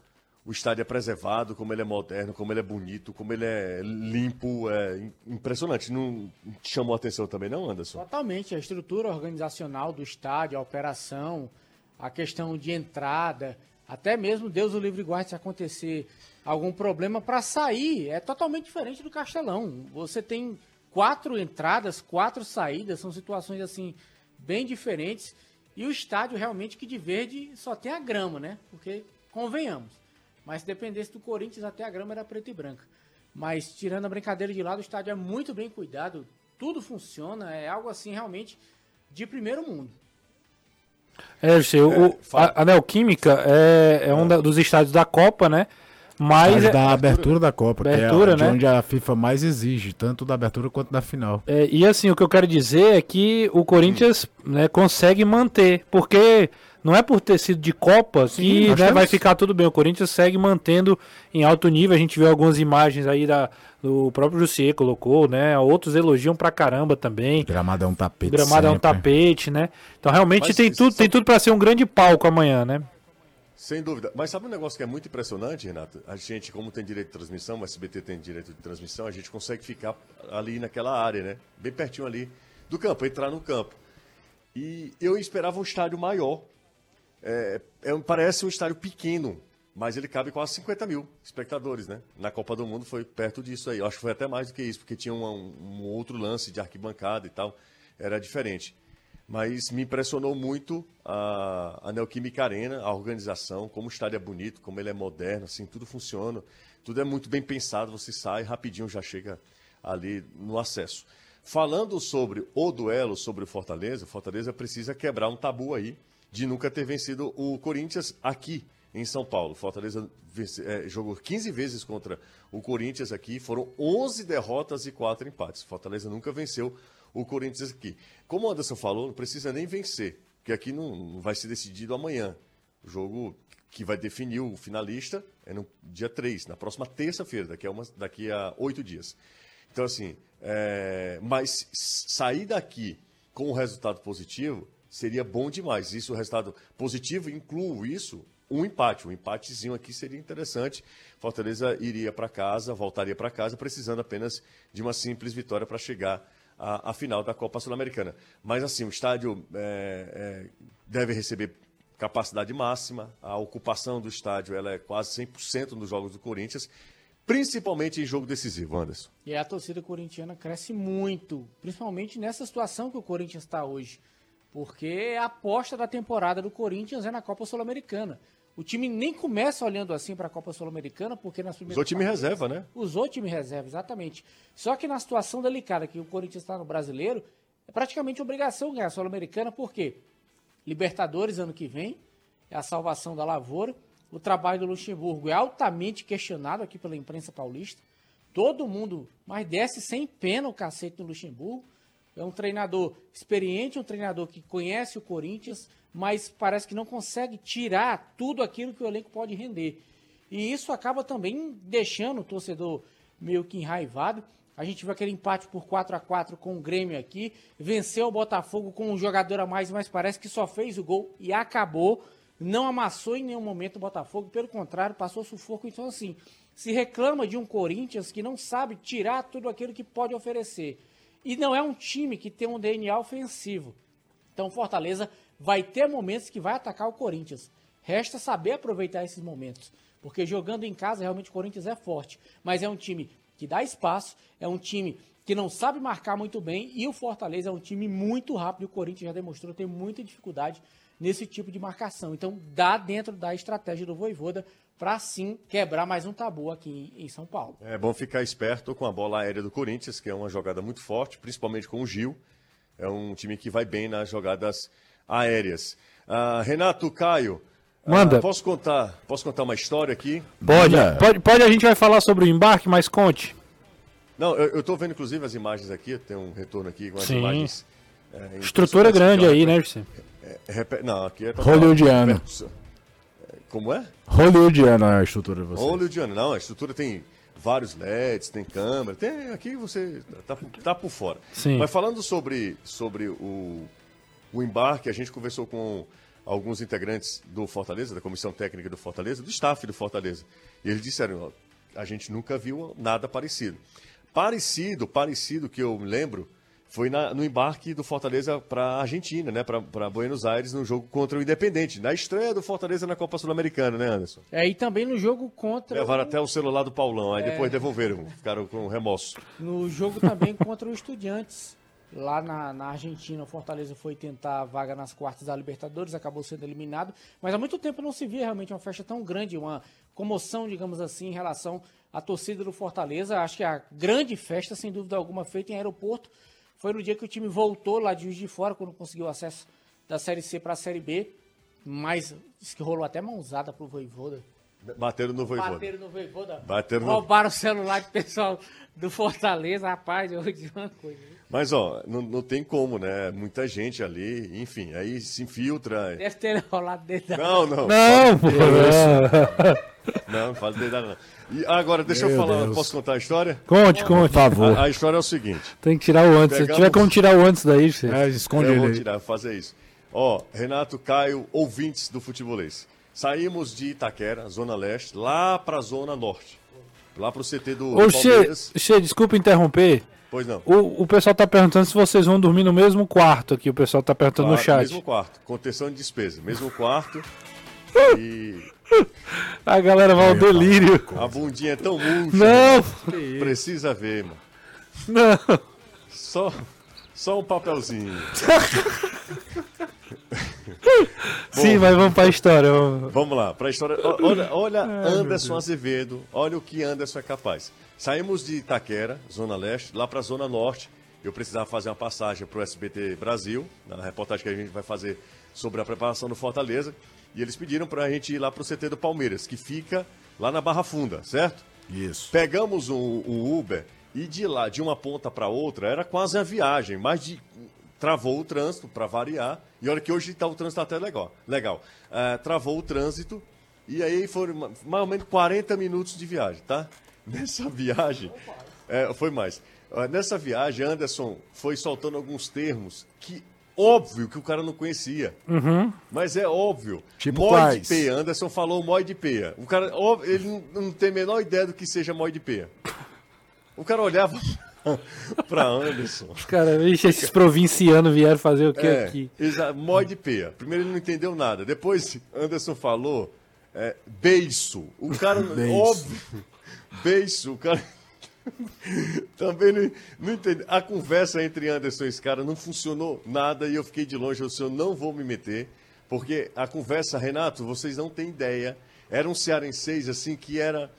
Speaker 4: o estádio é preservado, como ele é moderno, como ele é bonito, como ele é limpo, é impressionante. Não chamou a atenção também, não, Anderson?
Speaker 5: Totalmente. A estrutura organizacional do estádio, a operação, a questão de entrada, até mesmo Deus o livre guarde se acontecer algum problema para sair, é totalmente diferente do Castelão. Você tem quatro entradas, quatro saídas, são situações assim bem diferentes. E o estádio realmente que de verde só tem a grama, né? Porque convenhamos mas se dependesse do Corinthians, até a grama era preta e branca. Mas tirando a brincadeira de lado, o estádio é muito bem cuidado, tudo funciona, é algo assim realmente de primeiro mundo.
Speaker 1: É, o, é, a, a Neoquímica é, é um da, dos estádios da Copa, né? Mas
Speaker 6: é, da abertura da Copa, abertura, que é né? onde a FIFA mais exige, tanto da abertura quanto da final.
Speaker 1: É, e assim, o que eu quero dizer é que o Corinthians né, consegue manter, porque não é por ter sido de Copa Sim, que né, vai ficar tudo bem. O Corinthians segue mantendo em alto nível. A gente viu algumas imagens aí da, do próprio Jussier colocou, né? Outros elogiam pra caramba também. O
Speaker 6: gramado é um tapete.
Speaker 1: O gramado sempre. é um tapete, né? Então realmente Mas, tem tudo, tem tudo para ser um grande palco amanhã, né?
Speaker 4: Sem dúvida. Mas sabe um negócio que é muito impressionante, Renato? A gente, como tem direito de transmissão, o SBT tem direito de transmissão, a gente consegue ficar ali naquela área, né? Bem pertinho ali do campo, entrar no campo. E eu esperava um estádio maior, é, é, parece um estádio pequeno. mas ele cabe quase 50 mil espectadores, né? Na Copa do Mundo foi perto disso aí. Eu acho que foi até mais do que isso, porque tinha um, um outro lance de arquibancada e tal. Era diferente. Mas me impressionou muito a, a Neoquímica Arena, a organização, como o estádio é bonito, como ele é moderno, assim, tudo funciona. Tudo é muito bem pensado, você sai rapidinho, já chega ali no acesso. Falando sobre o duelo, sobre o Fortaleza, o Fortaleza precisa quebrar um tabu aí de nunca ter vencido o Corinthians aqui em São Paulo. Fortaleza é, jogou 15 vezes contra o Corinthians aqui, foram 11 derrotas e 4 empates. Fortaleza nunca venceu o Corinthians aqui. Como o Anderson falou, não precisa nem vencer, porque aqui não, não vai ser decidido amanhã. O jogo que vai definir o finalista é no dia 3, na próxima terça-feira, daqui, a daqui a oito dias. Então, assim, é, mas sair daqui com um resultado positivo seria bom demais. Isso, o resultado positivo, incluo isso, um empate. Um empatezinho aqui seria interessante. Fortaleza iria para casa, voltaria para casa, precisando apenas de uma simples vitória para chegar à, à, final da Copa Sul-Americana. Mas, assim, o estádio é, é, deve receber capacidade máxima. A ocupação do estádio ela é quase 100% nos jogos do Corinthians. Principalmente em jogo decisivo, Anderson.
Speaker 5: E a torcida corintiana cresce muito, principalmente nessa situação que o Corinthians está hoje. Porque a aposta da temporada do Corinthians é na Copa Sul-Americana. O time nem começa olhando assim para a Copa Sul-Americana, porque nas primeiras.
Speaker 4: Usou time reserva, né?
Speaker 5: Usou time reserva, exatamente. Só que na situação delicada que o Corinthians está no brasileiro, é praticamente obrigação ganhar a Sul-Americana, porque Libertadores ano que vem, é a salvação da lavoura. O trabalho do Luxemburgo é altamente questionado aqui pela imprensa paulista. Todo mundo, mas desce sem pena o cacete do Luxemburgo. É um treinador experiente, um treinador que conhece o Corinthians, mas parece que não consegue tirar tudo aquilo que o elenco pode render. E isso acaba também deixando o torcedor meio que enraivado. A gente viu aquele empate por 4 a 4 com o Grêmio aqui, venceu o Botafogo com um jogador a mais, mas parece que só fez o gol e acabou não amassou em nenhum momento o Botafogo, pelo contrário, passou sufoco. Então, assim, se reclama de um Corinthians que não sabe tirar tudo aquilo que pode oferecer. E não é um time que tem um DNA ofensivo. Então, Fortaleza vai ter momentos que vai atacar o Corinthians. Resta saber aproveitar esses momentos. Porque jogando em casa, realmente o Corinthians é forte. Mas é um time que dá espaço, é um time que não sabe marcar muito bem. E o Fortaleza é um time muito rápido. O Corinthians já demonstrou ter muita dificuldade nesse tipo de marcação. Então, dá dentro da estratégia do Voivoda para sim quebrar mais um tabu aqui em São Paulo.
Speaker 4: É bom ficar esperto com a bola aérea do Corinthians, que é uma jogada muito forte, principalmente com o Gil. É um time que vai bem nas jogadas aéreas. Uh, Renato Caio.
Speaker 1: Ah, Manda.
Speaker 4: Uh, posso contar, posso contar uma história aqui?
Speaker 1: Pode, pode, pode, a gente vai falar sobre o embarque, mas conte.
Speaker 4: Não, eu, estou vendo inclusive as imagens aqui, tem um retorno aqui com as
Speaker 1: Sim.
Speaker 4: imagens.
Speaker 1: É, Estrutura grande aí, né, José?
Speaker 4: É, não, aqui é
Speaker 6: Hollywoodiano.
Speaker 4: Como é?
Speaker 6: Hollywoodiano é a estrutura de vocês.
Speaker 4: Hollywoodiano, não, a estrutura tem vários LEDs, tem câmera, tem, aqui você tá, tá por fora.
Speaker 1: Sim.
Speaker 4: Mas falando sobre, sobre o, o embarque, a gente conversou com alguns integrantes do Fortaleza, da comissão técnica do Fortaleza, do staff do Fortaleza. E eles disseram, ó, a gente nunca viu nada parecido. Parecido, parecido que eu lembro, foi na, no embarque do Fortaleza para a Argentina, né? Para Buenos Aires, no jogo contra o Independente. Na estreia do Fortaleza na Copa Sul-Americana, né, Anderson?
Speaker 5: É, e também no jogo contra.
Speaker 4: Levaram o... até o celular do Paulão, aí é... depois devolveram, ficaram com remorso.
Speaker 5: No jogo também contra o Estudiantes. Lá na, na Argentina, o Fortaleza foi tentar a vaga nas quartas da Libertadores, acabou sendo eliminado. Mas há muito tempo não se via realmente uma festa tão grande, uma comoção, digamos assim, em relação à torcida do Fortaleza. Acho que a grande festa, sem dúvida alguma, feita em aeroporto foi no dia que o time voltou lá de Juiz de Fora, quando conseguiu acesso da Série C para a Série B. Mas diz que rolou até mãozada pro Voivoda.
Speaker 4: Bateram no Voivoda.
Speaker 5: Bateram no Voivoda.
Speaker 4: Bateram
Speaker 5: Roubaram no... o celular do pessoal do Fortaleza. Rapaz, eu vou dizer uma coisa.
Speaker 4: Mas, ó, não, não tem como, né? Muita gente ali, enfim, aí se infiltra.
Speaker 5: Deve ter rolado dentro
Speaker 4: da... Não, não.
Speaker 1: Não,
Speaker 4: pô. Não, não faz dedada não. E agora, deixa Meu eu falar, Deus. posso contar a história?
Speaker 1: Conte, conte. Por
Speaker 4: favor. A, a, história é o seguinte.
Speaker 1: Tem que tirar o antes. Pegamos... Se tiver como tirar o antes daí, você...
Speaker 6: É, esconde
Speaker 4: eu
Speaker 6: ele.
Speaker 4: Eu vou tirar, fazer isso. Ó, Renato, Caio, ouvintes do futebolês. Saímos de Itaquera, Zona Leste, lá pra Zona Norte. Lá pro CT do,
Speaker 1: Ô, Palmeiras. Che, desculpa interromper.
Speaker 4: Pois não.
Speaker 1: O, o pessoal tá perguntando se vocês vão dormir no mesmo quarto aqui. O pessoal tá perguntando
Speaker 4: claro,
Speaker 1: no chat.
Speaker 4: Mesmo quarto. Contenção de despesa. Mesmo quarto. e
Speaker 1: A galera vai ao delírio.
Speaker 4: A bundinha é tão murcha.
Speaker 1: Não,
Speaker 4: Precisa ver, mano.
Speaker 1: não.
Speaker 4: Só, só um papelzinho.
Speaker 1: Sim, mas vamos pra história. vamos.
Speaker 4: Vamos lá, para a história. O- Olha, olha Anderson Azevedo, olha o que Anderson é capaz. Saímos de Itaquera, Zona Leste, lá para a Zona Norte. Eu precisava fazer uma passagem para o SBT Brasil, na reportagem que a gente vai fazer sobre a preparação do Fortaleza. E eles pediram para a gente ir lá para o CT do Palmeiras, que fica lá na Barra Funda, certo?
Speaker 6: Isso.
Speaker 4: Pegamos um, um Uber e de lá, de uma ponta para outra, era quase uma viagem, mas de, travou o trânsito para variar. E olha que hoje tá, o trânsito até legal. legal. Ah, travou o trânsito e aí foram ma- mais ou menos 40 minutos de viagem, tá? Nessa viagem, é, foi mais. Ah, nessa viagem, Anderson foi soltando alguns termos que óbvio que o cara não conhecia. Mas é óbvio.
Speaker 6: Tipo
Speaker 4: Mói
Speaker 6: quais?
Speaker 4: de peia. Anderson falou mói de peia. O cara, ó, ele não, não tem a menor ideia do que seja mói de peia. O cara olhava pra Anderson.
Speaker 1: Os caras, esses provincianos vieram fazer o que
Speaker 4: É,
Speaker 1: aqui?
Speaker 4: mói de peia. Primeiro ele não entendeu nada. Depois Anderson falou é, beiço. O cara,
Speaker 6: Beiço.
Speaker 4: óbvio, beiço. O cara também não, não entendeu. A conversa entre Anderson e esse cara não funcionou nada e eu fiquei de longe. Eu disse, eu não vou me meter, porque a conversa, Renato, vocês não têm ideia. Era um cearenseis assim que era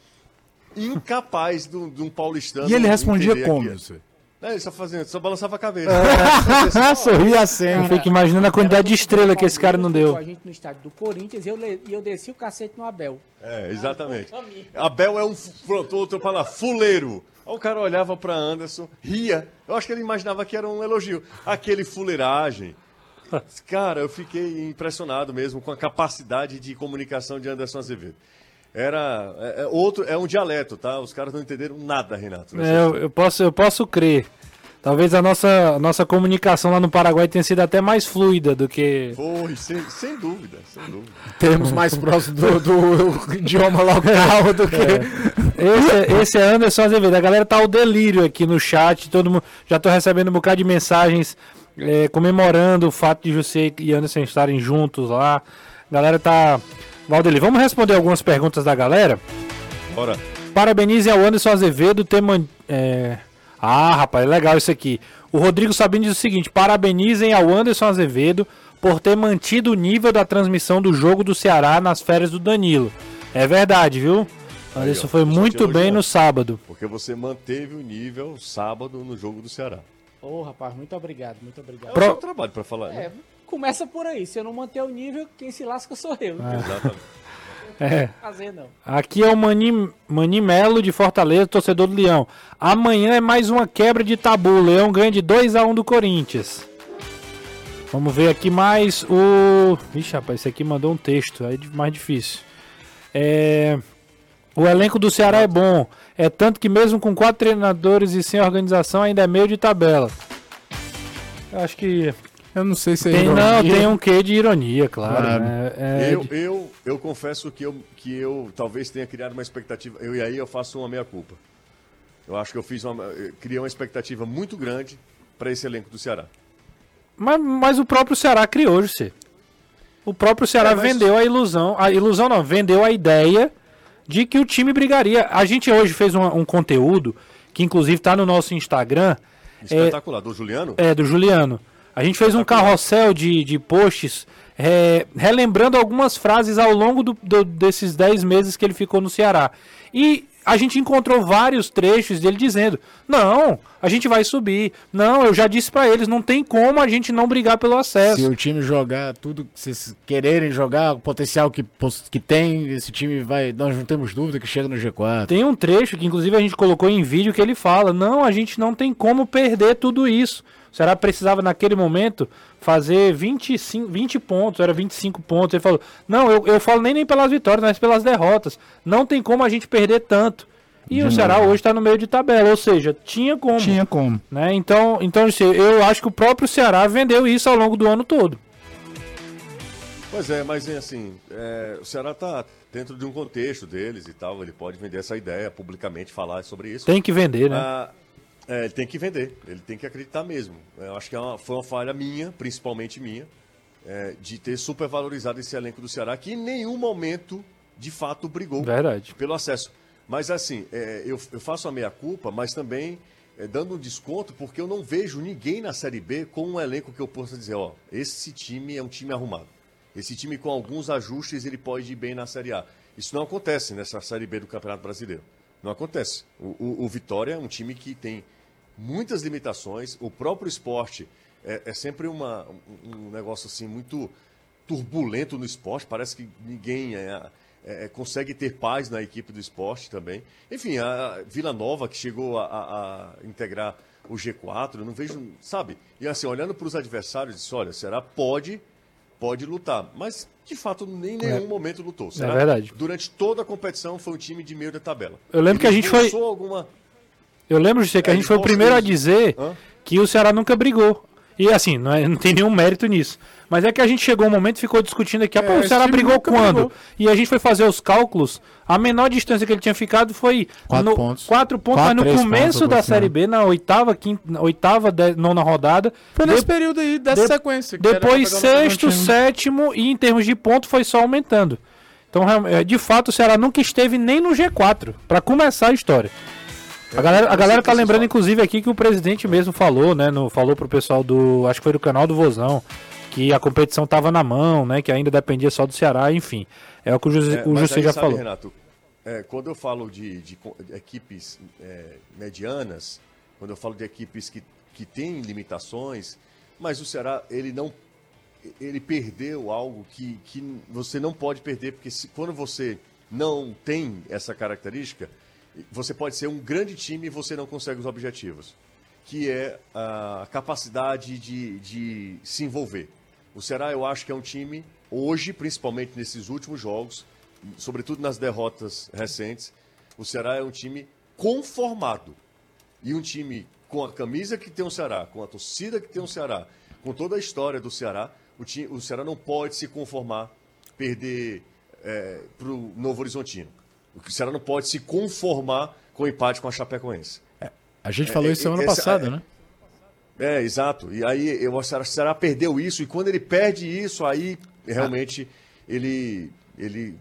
Speaker 4: incapaz de um de um paulistano.
Speaker 6: E ele respondia como? Você?
Speaker 4: É, ele só fazendo, só balançava a cabeça.
Speaker 6: Sorria
Speaker 1: Eu
Speaker 6: sempre.
Speaker 1: fico imaginando a quantidade de estrela que esse cara não deu.
Speaker 5: A gente no estádio do Corinthians e eu, e eu desci o cacete no Abel.
Speaker 4: É, exatamente. Abel é um, pronto, outra palavra, fuleiro. Aí o cara olhava pra Anderson, ria. Eu acho que ele imaginava que era um elogio. Aquele fuleiragem. Cara, eu fiquei impressionado mesmo com a capacidade de comunicação de Anderson Azevedo. Era é, é outro, é um dialeto, tá? Os caras não entenderam nada, Renato.
Speaker 1: É, eu, eu posso, eu posso crer. Talvez a nossa, a nossa comunicação lá no Paraguai tenha sido até mais fluida do que.
Speaker 4: Foi, sem, sem dúvida, sem dúvida.
Speaker 6: Termos mais próximos do, do idioma local do que.
Speaker 1: Esse, esse é Anderson Azevedo. A galera tá ao delírio aqui no chat. Todo mundo. Já tô recebendo um bocado de mensagens é, comemorando o fato de José e Anderson estarem juntos lá. A galera tá. Valdeli, vamos responder algumas perguntas da galera?
Speaker 4: Bora.
Speaker 1: Parabenize ao Anderson Azevedo ter man... é... Ah, rapaz, legal isso aqui. O Rodrigo Sabino diz o seguinte: parabenizem ao Anderson Azevedo por ter mantido o nível da transmissão do jogo do Ceará nas férias do Danilo. É verdade, viu?
Speaker 4: Aí,
Speaker 1: Anderson
Speaker 4: ó,
Speaker 1: foi muito bem
Speaker 4: elogiando.
Speaker 1: no sábado.
Speaker 4: Porque você manteve o nível sábado no jogo do Ceará.
Speaker 5: Ô, rapaz, muito obrigado, muito obrigado.
Speaker 4: É
Speaker 1: Pro-
Speaker 4: o seu trabalho pra falar, né?
Speaker 5: É, começa por aí. Se eu não manter o nível, quem se lasca sou eu. Não tem o
Speaker 4: Exatamente.
Speaker 1: É.
Speaker 5: que fazer, não.
Speaker 1: Aqui é o Mani, Mani Melo de Fortaleza, torcedor do Leão. Amanhã é mais uma quebra de tabu. O Leão ganha de 2 a 1 do Corinthians. Vamos ver aqui mais o. Vixe, rapaz, esse aqui mandou um texto, aí é mais difícil. É... O elenco do Ceará é bom. É tanto que mesmo com quatro treinadores e sem organização ainda é meio de tabela. Eu acho que.
Speaker 6: Eu não sei se é
Speaker 1: Tem, não,
Speaker 6: ironia.
Speaker 1: tem um quê de ironia, claro.
Speaker 6: Claro.
Speaker 1: né? É,
Speaker 4: Eu, eu, eu confesso que eu, que eu talvez tenha criado uma expectativa. Eu, e aí eu faço uma meia-culpa. Eu acho que eu fiz uma, eu criei uma expectativa muito grande para esse elenco do Ceará.
Speaker 1: Mas, mas o próprio Ceará criou, José. O próprio Ceará
Speaker 4: É, mas-
Speaker 1: vendeu a ilusão. A ilusão não, vendeu a ideia de que o time brigaria. A gente hoje fez um, um conteúdo, que inclusive está no nosso Instagram,
Speaker 4: Espetacular. Do Juliano?
Speaker 1: é, do Juliano. A gente fez um carrossel de, de posts é, relembrando algumas frases ao longo do- do- desses 10 meses que ele ficou no Ceará. E a gente encontrou vários trechos dele dizendo: Não, a gente vai subir. Não, eu já disse pra eles: não tem como a gente não brigar pelo acesso.
Speaker 6: Se o time jogar tudo que vocês quererem jogar, o potencial que, que tem, esse time vai. Nós não temos dúvida que chega no G4.
Speaker 1: Tem um trecho que inclusive a gente colocou em vídeo que ele fala: não, a gente não tem como perder tudo isso. O Ceará precisava naquele momento fazer 25, 20 pontos, era 25 pontos. Ele falou: não, eu, eu falo nem, nem pelas vitórias, mas pelas derrotas. Não tem como a gente perder tanto. E o Ceará hoje está no meio de tabela, ou seja, tinha como.
Speaker 6: Tinha como.
Speaker 1: Né? Então, então assim, eu acho que o próprio Ceará vendeu isso ao longo do ano todo.
Speaker 4: Pois é, mas assim, é, o Ceará está dentro de um contexto deles e tal. Ele pode vender essa ideia publicamente, falar sobre isso.
Speaker 1: Tem que vender, né?
Speaker 4: Ah, é, ele tem que vender, ele tem que acreditar mesmo. Eu acho que é uma- foi uma falha minha, principalmente minha, é, de ter supervalorizado esse elenco do Ceará, que em nenhum momento de fato brigou
Speaker 1: Verdade.
Speaker 4: pelo acesso. Mas assim, é, eu, eu faço a meia-culpa, mas também é, dando um desconto, porque eu não vejo ninguém na Série B com um elenco que eu possa dizer, ó, esse time é um time arrumado. Esse time com alguns ajustes ele pode ir bem na Série A. Isso não acontece nessa Série B do Campeonato Brasileiro. Não acontece. O, o- o Vitória é um time que tem muitas limitações. O próprio esporte é, é sempre uma, um, negócio assim muito turbulento no esporte. Parece que ninguém é, é, consegue ter paz na equipe do esporte também. Enfim, a Vila Nova que chegou a, a- a integrar o G4, eu não vejo, sabe? E assim, olhando para os adversários, disse, olha, será pode pode lutar, mas de fato nem em nenhum momento lutou. Será?
Speaker 1: verdade.
Speaker 4: Durante toda a competição foi um time de meio da tabela.
Speaker 1: Eu lembro que a
Speaker 4: Ele
Speaker 1: gente foi-
Speaker 4: alguma
Speaker 1: Eu lembro de você que a
Speaker 4: É,
Speaker 1: gente foi o primeiro a dizer
Speaker 4: Hã?
Speaker 1: que o Ceará nunca brigou. E assim, não, é- não tem nenhum mérito nisso. Mas é que a gente chegou um momento e ficou discutindo aqui, ah, pô,
Speaker 6: É,
Speaker 1: o Ceará brigou quando?
Speaker 6: brigou.
Speaker 1: E a gente foi fazer os cálculos, a menor distância que ele tinha ficado foi
Speaker 6: Quatro
Speaker 1: no-
Speaker 6: pontos.
Speaker 1: quatro pontos,
Speaker 6: Quatro,
Speaker 1: mas no começo
Speaker 6: pontos,
Speaker 1: da Série? B, na oitava, quinta, na oitava, de- nona rodada.
Speaker 6: Foi nesse
Speaker 1: De-
Speaker 6: período aí, dessa
Speaker 1: de-
Speaker 6: sequência. que era
Speaker 1: depois sexto, sétimo e em termos de ponto foi só aumentando. Então, é, de fato, o Ceará nunca esteve nem no G4, pra começar a história. A galera, a galera tá lembrando, inclusive, aqui que o presidente mesmo falou, né? No, falou pro pessoal do. Acho que foi do canal do Vozão. Que a competição tava na mão, né? Que ainda dependia só do Ceará, enfim. É o que o José,
Speaker 4: É,
Speaker 1: o José já
Speaker 4: sabe,
Speaker 1: falou.
Speaker 4: Renato, é, quando eu falo de, de de equipes é, medianas, quando eu falo de equipes que, que têm limitações, mas o Ceará, ele não. Ele perdeu algo que, que você não pode perder, porque se, quando você não tem essa característica, você pode ser um grande time e você não consegue os objetivos, que é a capacidade de, de se envolver. O Ceará, eu acho que é um time, hoje, principalmente nesses últimos jogos, sobretudo nas derrotas recentes, o Ceará é um time conformado. E um time com a camisa que tem o Ceará, com a torcida que tem o Ceará, com toda a história do Ceará, o, ti- o Ceará não pode se conformar, perder para o Novo Horizontino. O Ceará não pode se conformar com o empate com a Chapecoense.
Speaker 6: A gente falou
Speaker 4: É,
Speaker 6: isso semana
Speaker 4: essa-
Speaker 6: passada,
Speaker 4: é-
Speaker 6: né?
Speaker 4: É, exato. E aí eu, o Ceará, perdeu isso, e quando ele perde isso, aí realmente ele, ele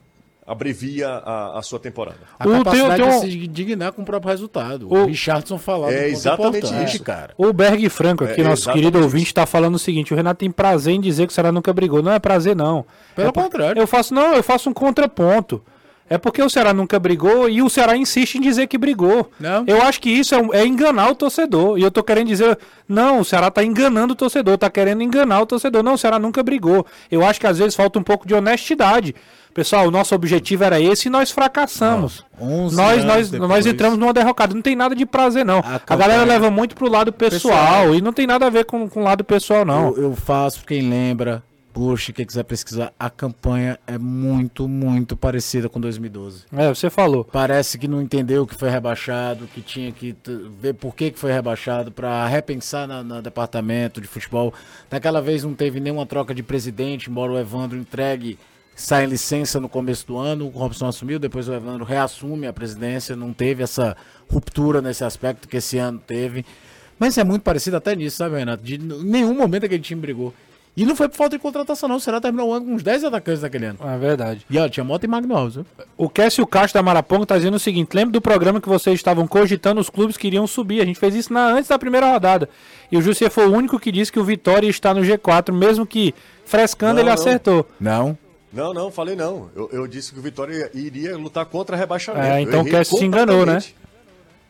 Speaker 4: abrevia a, a sua temporada.
Speaker 6: A
Speaker 1: O- tem-
Speaker 6: capacidade
Speaker 1: tem um-
Speaker 6: de se indignar com o próprio resultado.
Speaker 1: O-
Speaker 6: O Richardson falava.
Speaker 4: É exatamente isso.
Speaker 6: cara.
Speaker 1: O Berg Franco, aqui,
Speaker 4: É,
Speaker 1: nosso querido ouvinte, tá falando o seguinte: o Renato tem prazer em dizer que o Ceará nunca brigou. Não é prazer, não.
Speaker 6: Pelo
Speaker 1: É
Speaker 6: contrário.
Speaker 1: Eu faço, não, eu faço um contraponto. É porque o Ceará nunca brigou e o Ceará insiste em dizer que brigou.
Speaker 6: Não.
Speaker 1: Eu acho que isso é, é enganar o torcedor. E eu tô querendo dizer, não, o Ceará tá enganando o torcedor, tá querendo enganar o torcedor. Não, o Ceará nunca brigou. Eu acho que às vezes falta um pouco de honestidade. Pessoal, o nosso objetivo era esse e nós fracassamos.
Speaker 6: 11
Speaker 1: nós, nós,
Speaker 6: depois.
Speaker 1: nós entramos numa derrocada. Não tem nada de prazer, não.
Speaker 6: A
Speaker 1: A, galera leva muito pro lado pessoal,
Speaker 6: Pessoal.
Speaker 1: e não tem nada a ver com, com o lado pessoal, não.
Speaker 6: Eu, eu faço, quem lembra, puxa, quem quiser pesquisar, a campanha é muito, muito parecida com 2012.
Speaker 1: É, você falou.
Speaker 6: Parece que não entendeu que foi rebaixado, que tinha que ver por que, que foi rebaixado, para repensar na, na departamento de futebol. Daquela vez não teve nenhuma troca de presidente, embora o Evandro entregue, sai em licença no começo do ano, o Robson assumiu, depois o Evandro reassume a presidência, não teve essa ruptura nesse aspecto que esse ano teve. Mas é muito parecido até nisso, sabe, Renato? De nenhum momento aquele time brigou. E não foi por falta de contratação, não. O Será terminou o ano com uns 10 atacantes naquele ano.
Speaker 1: É verdade.
Speaker 6: E ó, tinha Mota e Magno Alves, viu?
Speaker 1: O Cássio Castro da Maraponga tá dizendo o seguinte: lembra do programa que vocês estavam cogitando os clubes que iriam subir? A gente fez isso na, antes da primeira rodada. E o Jussier foi o único que disse que o Vitória está no G4, mesmo que frescando
Speaker 4: Não,
Speaker 1: ele
Speaker 4: não.
Speaker 1: acertou.
Speaker 6: Não.
Speaker 4: Não, não, falei não. Eu, eu disse que o Vitória iria lutar contra rebaixamento.
Speaker 1: É, então o Cássio se enganou, né?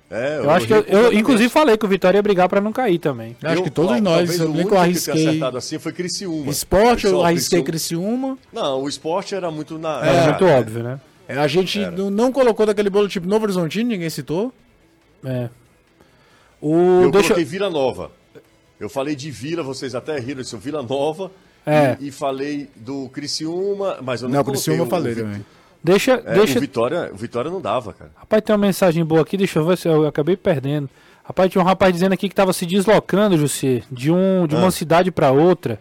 Speaker 4: É,
Speaker 1: Eu, acho que eu, eu, inclusive, falei que o Vitória ia brigar pra não cair também.
Speaker 6: Acho
Speaker 4: Eu-
Speaker 6: que todos
Speaker 4: ó,
Speaker 6: nós, eu
Speaker 4: único
Speaker 6: que eu
Speaker 4: que
Speaker 6: arrisquei.
Speaker 4: acertado assim foi Criciúma.
Speaker 6: Esporte, eu arrisquei
Speaker 4: Criciúma-. Não, o esporte era muito na.
Speaker 1: É,
Speaker 6: É.
Speaker 1: muito óbvio, né?
Speaker 6: É, A gente não, não colocou daquele bolo tipo Novo Horizontino, ninguém citou.
Speaker 1: É. O,
Speaker 4: Eu
Speaker 1: deixa,
Speaker 4: coloquei Vila Nova. Eu falei de Vila, vocês até riram disso, Vila Nova.
Speaker 1: É.
Speaker 4: E, e falei do Criciúma, mas eu não
Speaker 6: Não,
Speaker 4: coloquei
Speaker 6: Criciúma eu
Speaker 4: o-
Speaker 6: falei
Speaker 4: o,
Speaker 6: também.
Speaker 1: Deixa,
Speaker 4: É,
Speaker 1: deixa,
Speaker 4: o, Vitória, o Vitória não dava, cara.
Speaker 1: Rapaz, tem uma mensagem boa aqui, deixa eu ver se eu acabei perdendo. Rapaz, tinha um rapaz dizendo aqui que tava se deslocando, José, de, um, de uma
Speaker 4: Ah.
Speaker 1: cidade para outra.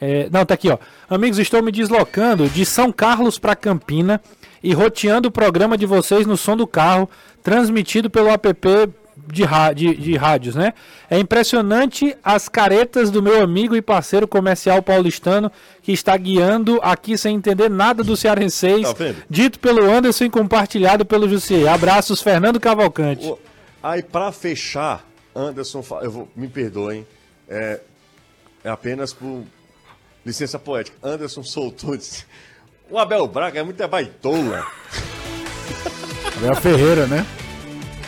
Speaker 1: É, não, tá aqui, ó. Amigos, estou me deslocando de São Carlos para Campina e roteando o programa de vocês no som do carro, transmitido pelo app de, de, de rádios, né? É impressionante as caretas do meu amigo e parceiro comercial paulistano que está guiando aqui sem entender nada do cearenseis,
Speaker 4: Tá vendo?
Speaker 1: dito pelo Anderson e compartilhado pelo Jussier. Abraços, Fernando Cavalcante.
Speaker 4: O- Aí, pra fechar, Anderson, fa- eu vou, me perdoem, é, é apenas por licença poética. Anderson soltou, disse, o Abel Braga é muito é baitola.
Speaker 6: Abel Ferreira, né?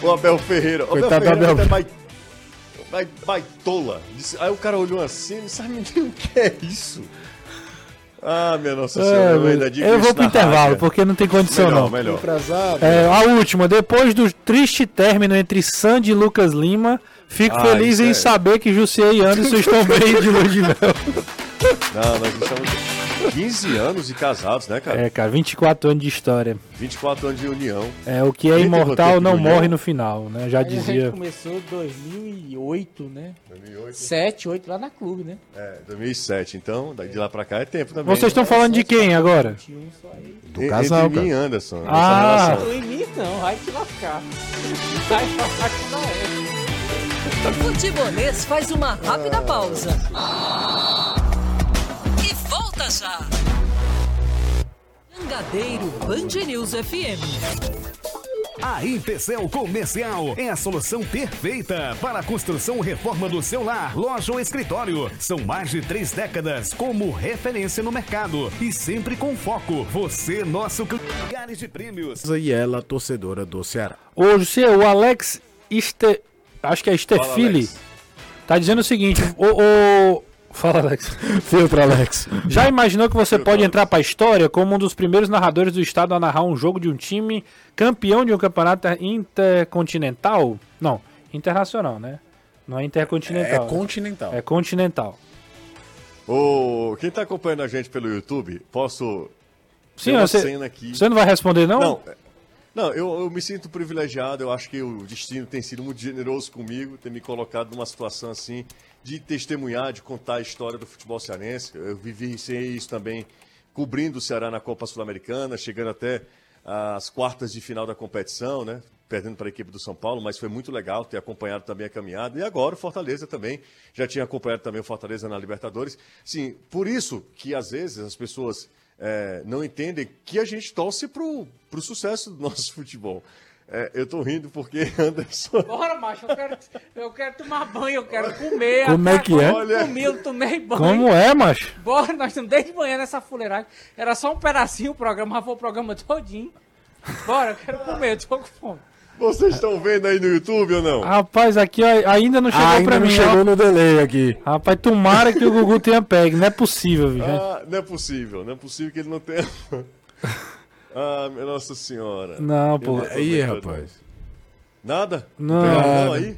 Speaker 4: O Abel Ferreira. O Abel
Speaker 6: Coitado
Speaker 4: Ferreira
Speaker 6: Abel.
Speaker 4: é bai- bai- baitola. Disse- aí o cara olhou assim, não sabe nem o que é isso. Ah, minha Nossa Senhora, eu ainda digo
Speaker 1: É, eu vou pro intervalo,
Speaker 4: rádio.
Speaker 1: porque não tem condição
Speaker 4: Melhor,
Speaker 1: não.
Speaker 4: melhor.
Speaker 1: É, a última, depois do triste término entre Sandy e Lucas Lima, fico
Speaker 4: Ah,
Speaker 1: feliz
Speaker 4: isso
Speaker 1: em
Speaker 4: é.
Speaker 1: saber que Jussier e Anderson estão bem de lua de mel.
Speaker 4: Não, nós estamos 15 anos de casados, né, cara?
Speaker 1: É, cara, 24 anos de história.
Speaker 4: 24 anos de união.
Speaker 1: É, o que é imortal não
Speaker 4: de
Speaker 1: morre no final, né? Já
Speaker 5: Aí a gente
Speaker 1: dizia.
Speaker 5: começou em 2008, né?
Speaker 4: 2008.
Speaker 5: 7, 8 lá na clube, né?
Speaker 4: É, 2007. Então, daí de lá pra cá é tempo também.
Speaker 1: Vocês estão falando de quem agora?
Speaker 5: 21 só aí.
Speaker 6: Do
Speaker 4: E-
Speaker 6: casal,
Speaker 4: Entre mim e
Speaker 6: cara.
Speaker 4: Anderson.
Speaker 1: Ah.
Speaker 5: Não em mim não, vai te lascar. Vai te lascar que não é.
Speaker 2: Futebolês faz uma rápida pausa. E volta já. Jangadeiro Band News FM.
Speaker 3: A Empecel Comercial é a solução perfeita para a construção ou reforma do seu lar, loja ou escritório. São mais de três décadas como referência no mercado e sempre com foco. Você, nosso cliente. Lugares de prêmios.
Speaker 6: E ela, torcedora do Ceará.
Speaker 1: Ô, Jussier, o Alex Este... Acho que é Stefili. Tá dizendo o seguinte, o, o... Fala, Alex.
Speaker 6: Filtro, Alex.
Speaker 1: Já imaginou que você pode entrar pra história como um dos primeiros narradores do estado a narrar um jogo de um time campeão de um campeonato intercontinental? Não, internacional, né? Não é
Speaker 6: É
Speaker 1: intercontinental.
Speaker 6: continental.
Speaker 1: É continental.
Speaker 4: Ô, quem tá acompanhando a gente pelo YouTube, posso.
Speaker 1: Sim, você,
Speaker 4: cena aqui.
Speaker 1: você não vai responder, não?
Speaker 4: Não, é- não eu, eu me sinto privilegiado. Eu acho que o destino tem sido muito generoso comigo, ter me colocado numa situação assim de testemunhar, de contar a história do futebol cearense. Eu vivenciei isso também cobrindo o Ceará na Copa Sul-Americana, chegando até as quartas de final da competição, né? Perdendo para a equipe do São Paulo, mas foi muito legal ter acompanhado também a caminhada. E agora o Fortaleza também. Já tinha acompanhado também o Fortaleza na Libertadores. Sim, por isso que às vezes as pessoas é, não entendem que a gente torce pro, pro sucesso do nosso futebol. É, eu tô rindo porque Anderson.
Speaker 5: Bora, macho, eu quero, eu quero tomar banho, eu quero comer.
Speaker 6: Como é que é?
Speaker 5: Eu comi, eu tomei banho.
Speaker 1: Como é, macho?
Speaker 5: Bora, nós estamos desde manhã nessa fuleiragem. Era só um pedacinho o programa, mas foi o programa todinho. Bora, eu quero comer, eu tô com fome.
Speaker 4: Vocês estão vendo aí no YouTube ou não?
Speaker 1: Rapaz, aqui ó, ainda não chegou
Speaker 6: ainda
Speaker 1: pra
Speaker 6: não
Speaker 1: mim,
Speaker 6: chegou
Speaker 1: ó.
Speaker 6: no delay aqui.
Speaker 1: Rapaz, tomara que o Gugu tenha pegue. Não é possível, viu?
Speaker 4: Ah, não é possível, não é possível que ele não tenha. ah, minha Nossa Senhora.
Speaker 1: Não, pô.
Speaker 4: não tô
Speaker 6: Aí, rapaz.
Speaker 4: Nada?
Speaker 1: Não.
Speaker 4: tem nada não aí?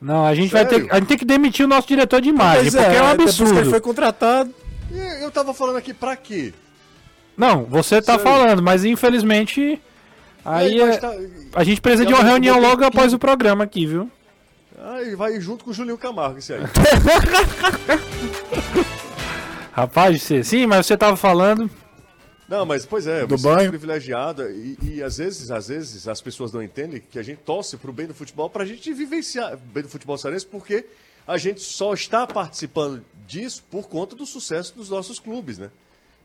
Speaker 1: Não, a gente vai ter,
Speaker 4: Sério?
Speaker 1: que- a gente tem que demitir o nosso diretor de imagem,
Speaker 6: Pois
Speaker 1: porque é, um
Speaker 6: depois que ele
Speaker 1: absurdo.
Speaker 6: foi contratado.
Speaker 4: E Eu tava falando aqui pra quê?
Speaker 1: Não, você tá
Speaker 4: Sério?
Speaker 1: falando, mas infelizmente aí é-
Speaker 4: tá-
Speaker 1: a gente precisa de
Speaker 4: Já
Speaker 1: uma reunião logo após o programa aqui, viu?
Speaker 4: Aí vai junto com o Julinho Camargo, esse aí.
Speaker 1: Rapaz, você, sim, mas você tava falando.
Speaker 4: Não, mas pois é,
Speaker 6: Do
Speaker 4: você é
Speaker 6: banho?
Speaker 4: privilegiado e, e às vezes, às vezes as pessoas não entendem que a gente torce pro bem do futebol pra gente vivenciar o bem do futebol cearense porque a gente só está participando disso por conta do sucesso dos nossos clubes, né?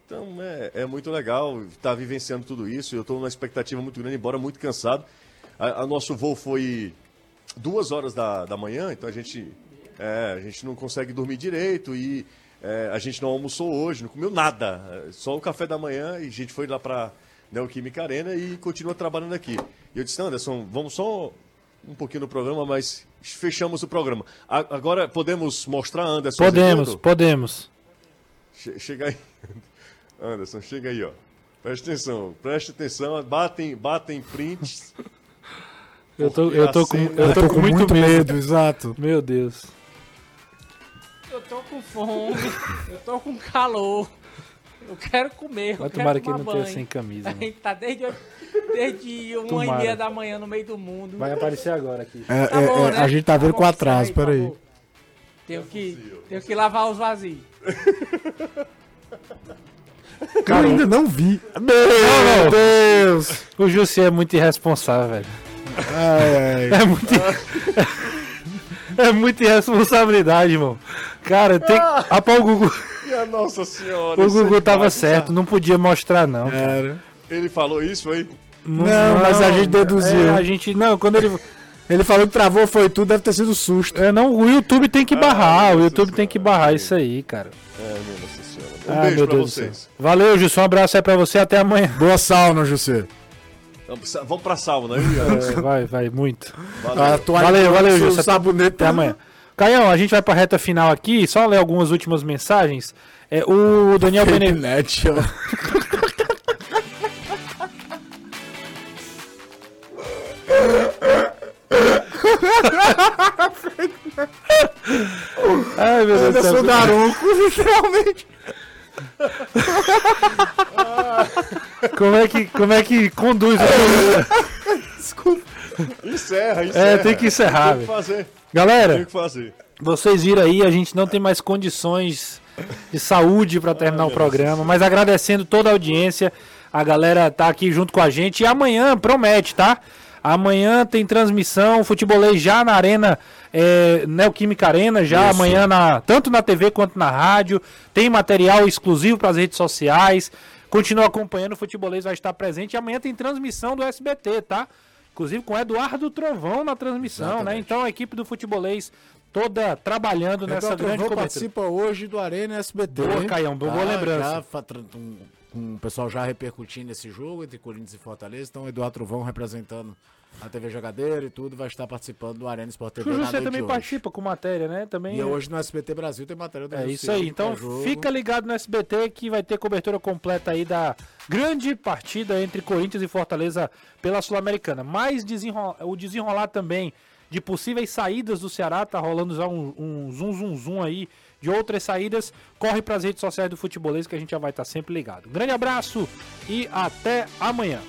Speaker 4: Então é, é muito legal estar vivenciando tudo isso. Eu estou numa expectativa muito grande, embora muito cansado. A, a nosso voo foi duas horas da, da manhã, então a gente, é, a gente não consegue dormir direito e é, a gente não almoçou hoje, não comeu nada, é, só o café da manhã e a gente foi lá para Neoquímica Arena e continua trabalhando aqui. E eu disse, Anderson, vamos só um pouquinho no programa, mas fechamos o programa. A- agora podemos mostrar, Anderson?
Speaker 1: Podemos, podemos.
Speaker 4: Che- chega aí. Anderson, chega aí, ó. Preste atenção, preste atenção, batem, batem prints.
Speaker 1: Eu tô, eu tô
Speaker 4: a
Speaker 1: com, eu tô com muito, medo.
Speaker 6: exato.
Speaker 1: Meu Deus.
Speaker 5: Eu tô com fome, eu tô com calor. Eu quero comer, quero
Speaker 1: tomara que ele
Speaker 5: tomar
Speaker 1: não tenha sem camisa.
Speaker 5: A
Speaker 1: mano.
Speaker 5: gente tá desde, desde uma
Speaker 1: Tomara.
Speaker 5: e meia da manhã no meio do mundo.
Speaker 1: Vai aparecer agora aqui.
Speaker 6: É,
Speaker 5: Tá
Speaker 6: é,
Speaker 5: bom,
Speaker 6: é,
Speaker 5: né?
Speaker 6: A gente tá vendo
Speaker 5: bom,
Speaker 6: com atraso,
Speaker 5: por
Speaker 6: peraí.
Speaker 5: favor. Tenho que, tenho que lavar os vazios.
Speaker 6: Eu ainda não vi. Meu Deus!
Speaker 1: O Jussi é muito irresponsável, velho.
Speaker 6: Ai, ai.
Speaker 1: É muito. É muita irresponsabilidade, irmão. Cara, tem. Rapaz, o Gugu,
Speaker 4: Minha Nossa Senhora.
Speaker 1: o
Speaker 4: é
Speaker 1: Gugu tava certo, não podia mostrar, não. cara.
Speaker 4: Ele falou isso, foi?
Speaker 6: Não, mas a gente deduziu.
Speaker 1: É, a gente. Não, quando ele.
Speaker 6: Ele falou que travou, foi tudo, deve ter sido susto.
Speaker 1: É, não, o YouTube tem que barrar, o
Speaker 4: Nossa
Speaker 1: YouTube tem que barrar isso aí, cara.
Speaker 4: É, Nossa Senhora. Um
Speaker 1: Ah,
Speaker 4: beijo
Speaker 1: meu
Speaker 4: pra
Speaker 1: Deus
Speaker 4: vocês.
Speaker 1: Valeu, Gilson. Um abraço aí pra você, até amanhã.
Speaker 6: Boa sauna, José.
Speaker 4: Vamos, vamos pra sauna, né?
Speaker 1: É, vai, vai, muito. Valeu,
Speaker 6: com
Speaker 1: valeu,
Speaker 6: o
Speaker 1: Gilson.
Speaker 6: Sabonete.
Speaker 1: Até amanhã. Caião, a gente vai pra reta final aqui, só ler algumas últimas mensagens. É, o Daniel
Speaker 6: ó.
Speaker 1: Ai, meu Deus do
Speaker 6: Anderson
Speaker 1: céu.
Speaker 6: Daronco, literalmente.
Speaker 1: Como é que, como é que conduz o programa?
Speaker 4: Encerra, encerra.
Speaker 1: É, tem que encerrar,
Speaker 4: Tem que fazer. Tem
Speaker 1: Galera,
Speaker 4: que fazer.
Speaker 1: vocês viram aí, a gente não tem mais condições de saúde pra terminar o programa, mas agradecendo toda a audiência, a galera tá aqui junto com a gente e amanhã promete, tá? Amanhã tem transmissão, futebolês já na Arena, é, Neoquímica Arena, já
Speaker 6: Isso.
Speaker 1: amanhã, na, tanto na TV quanto na rádio. Tem material exclusivo para as redes sociais. Continua acompanhando, o futebolês vai estar presente. E amanhã tem transmissão do SBT, tá? Inclusive com Eduardo Trovão na transmissão, né?
Speaker 6: Exatamente.
Speaker 1: Então a equipe do futebolês toda trabalhando nessa
Speaker 6: Então,
Speaker 1: grande
Speaker 6: Trovão
Speaker 1: cobertura.
Speaker 6: participa hoje do Arena SBT.
Speaker 1: Boa? Caião, boa lembrança.
Speaker 6: Já, um, um pessoal já repercutindo esse jogo entre Corinthians e Fortaleza. Então, o Eduardo Trovão representando a TV Jogadeira e tudo, vai estar participando do Arena Sport TV
Speaker 1: O José
Speaker 6: noite
Speaker 1: também participa com matéria, né? Também
Speaker 6: E hoje no SBT Brasil tem matéria do
Speaker 1: É isso aí. Então
Speaker 6: pré-jogo.
Speaker 1: fica ligado no SBT que vai ter cobertura completa aí da grande partida entre Corinthians e Fortaleza pela Sul-Americana. Mais desenrola- o desenrolar também de possíveis saídas do Ceará, tá rolando já um, um zoom zoom zoom aí de outras saídas. Corre para as redes sociais do Futebolês que a gente já vai estar sempre ligado. Grande abraço e até amanhã.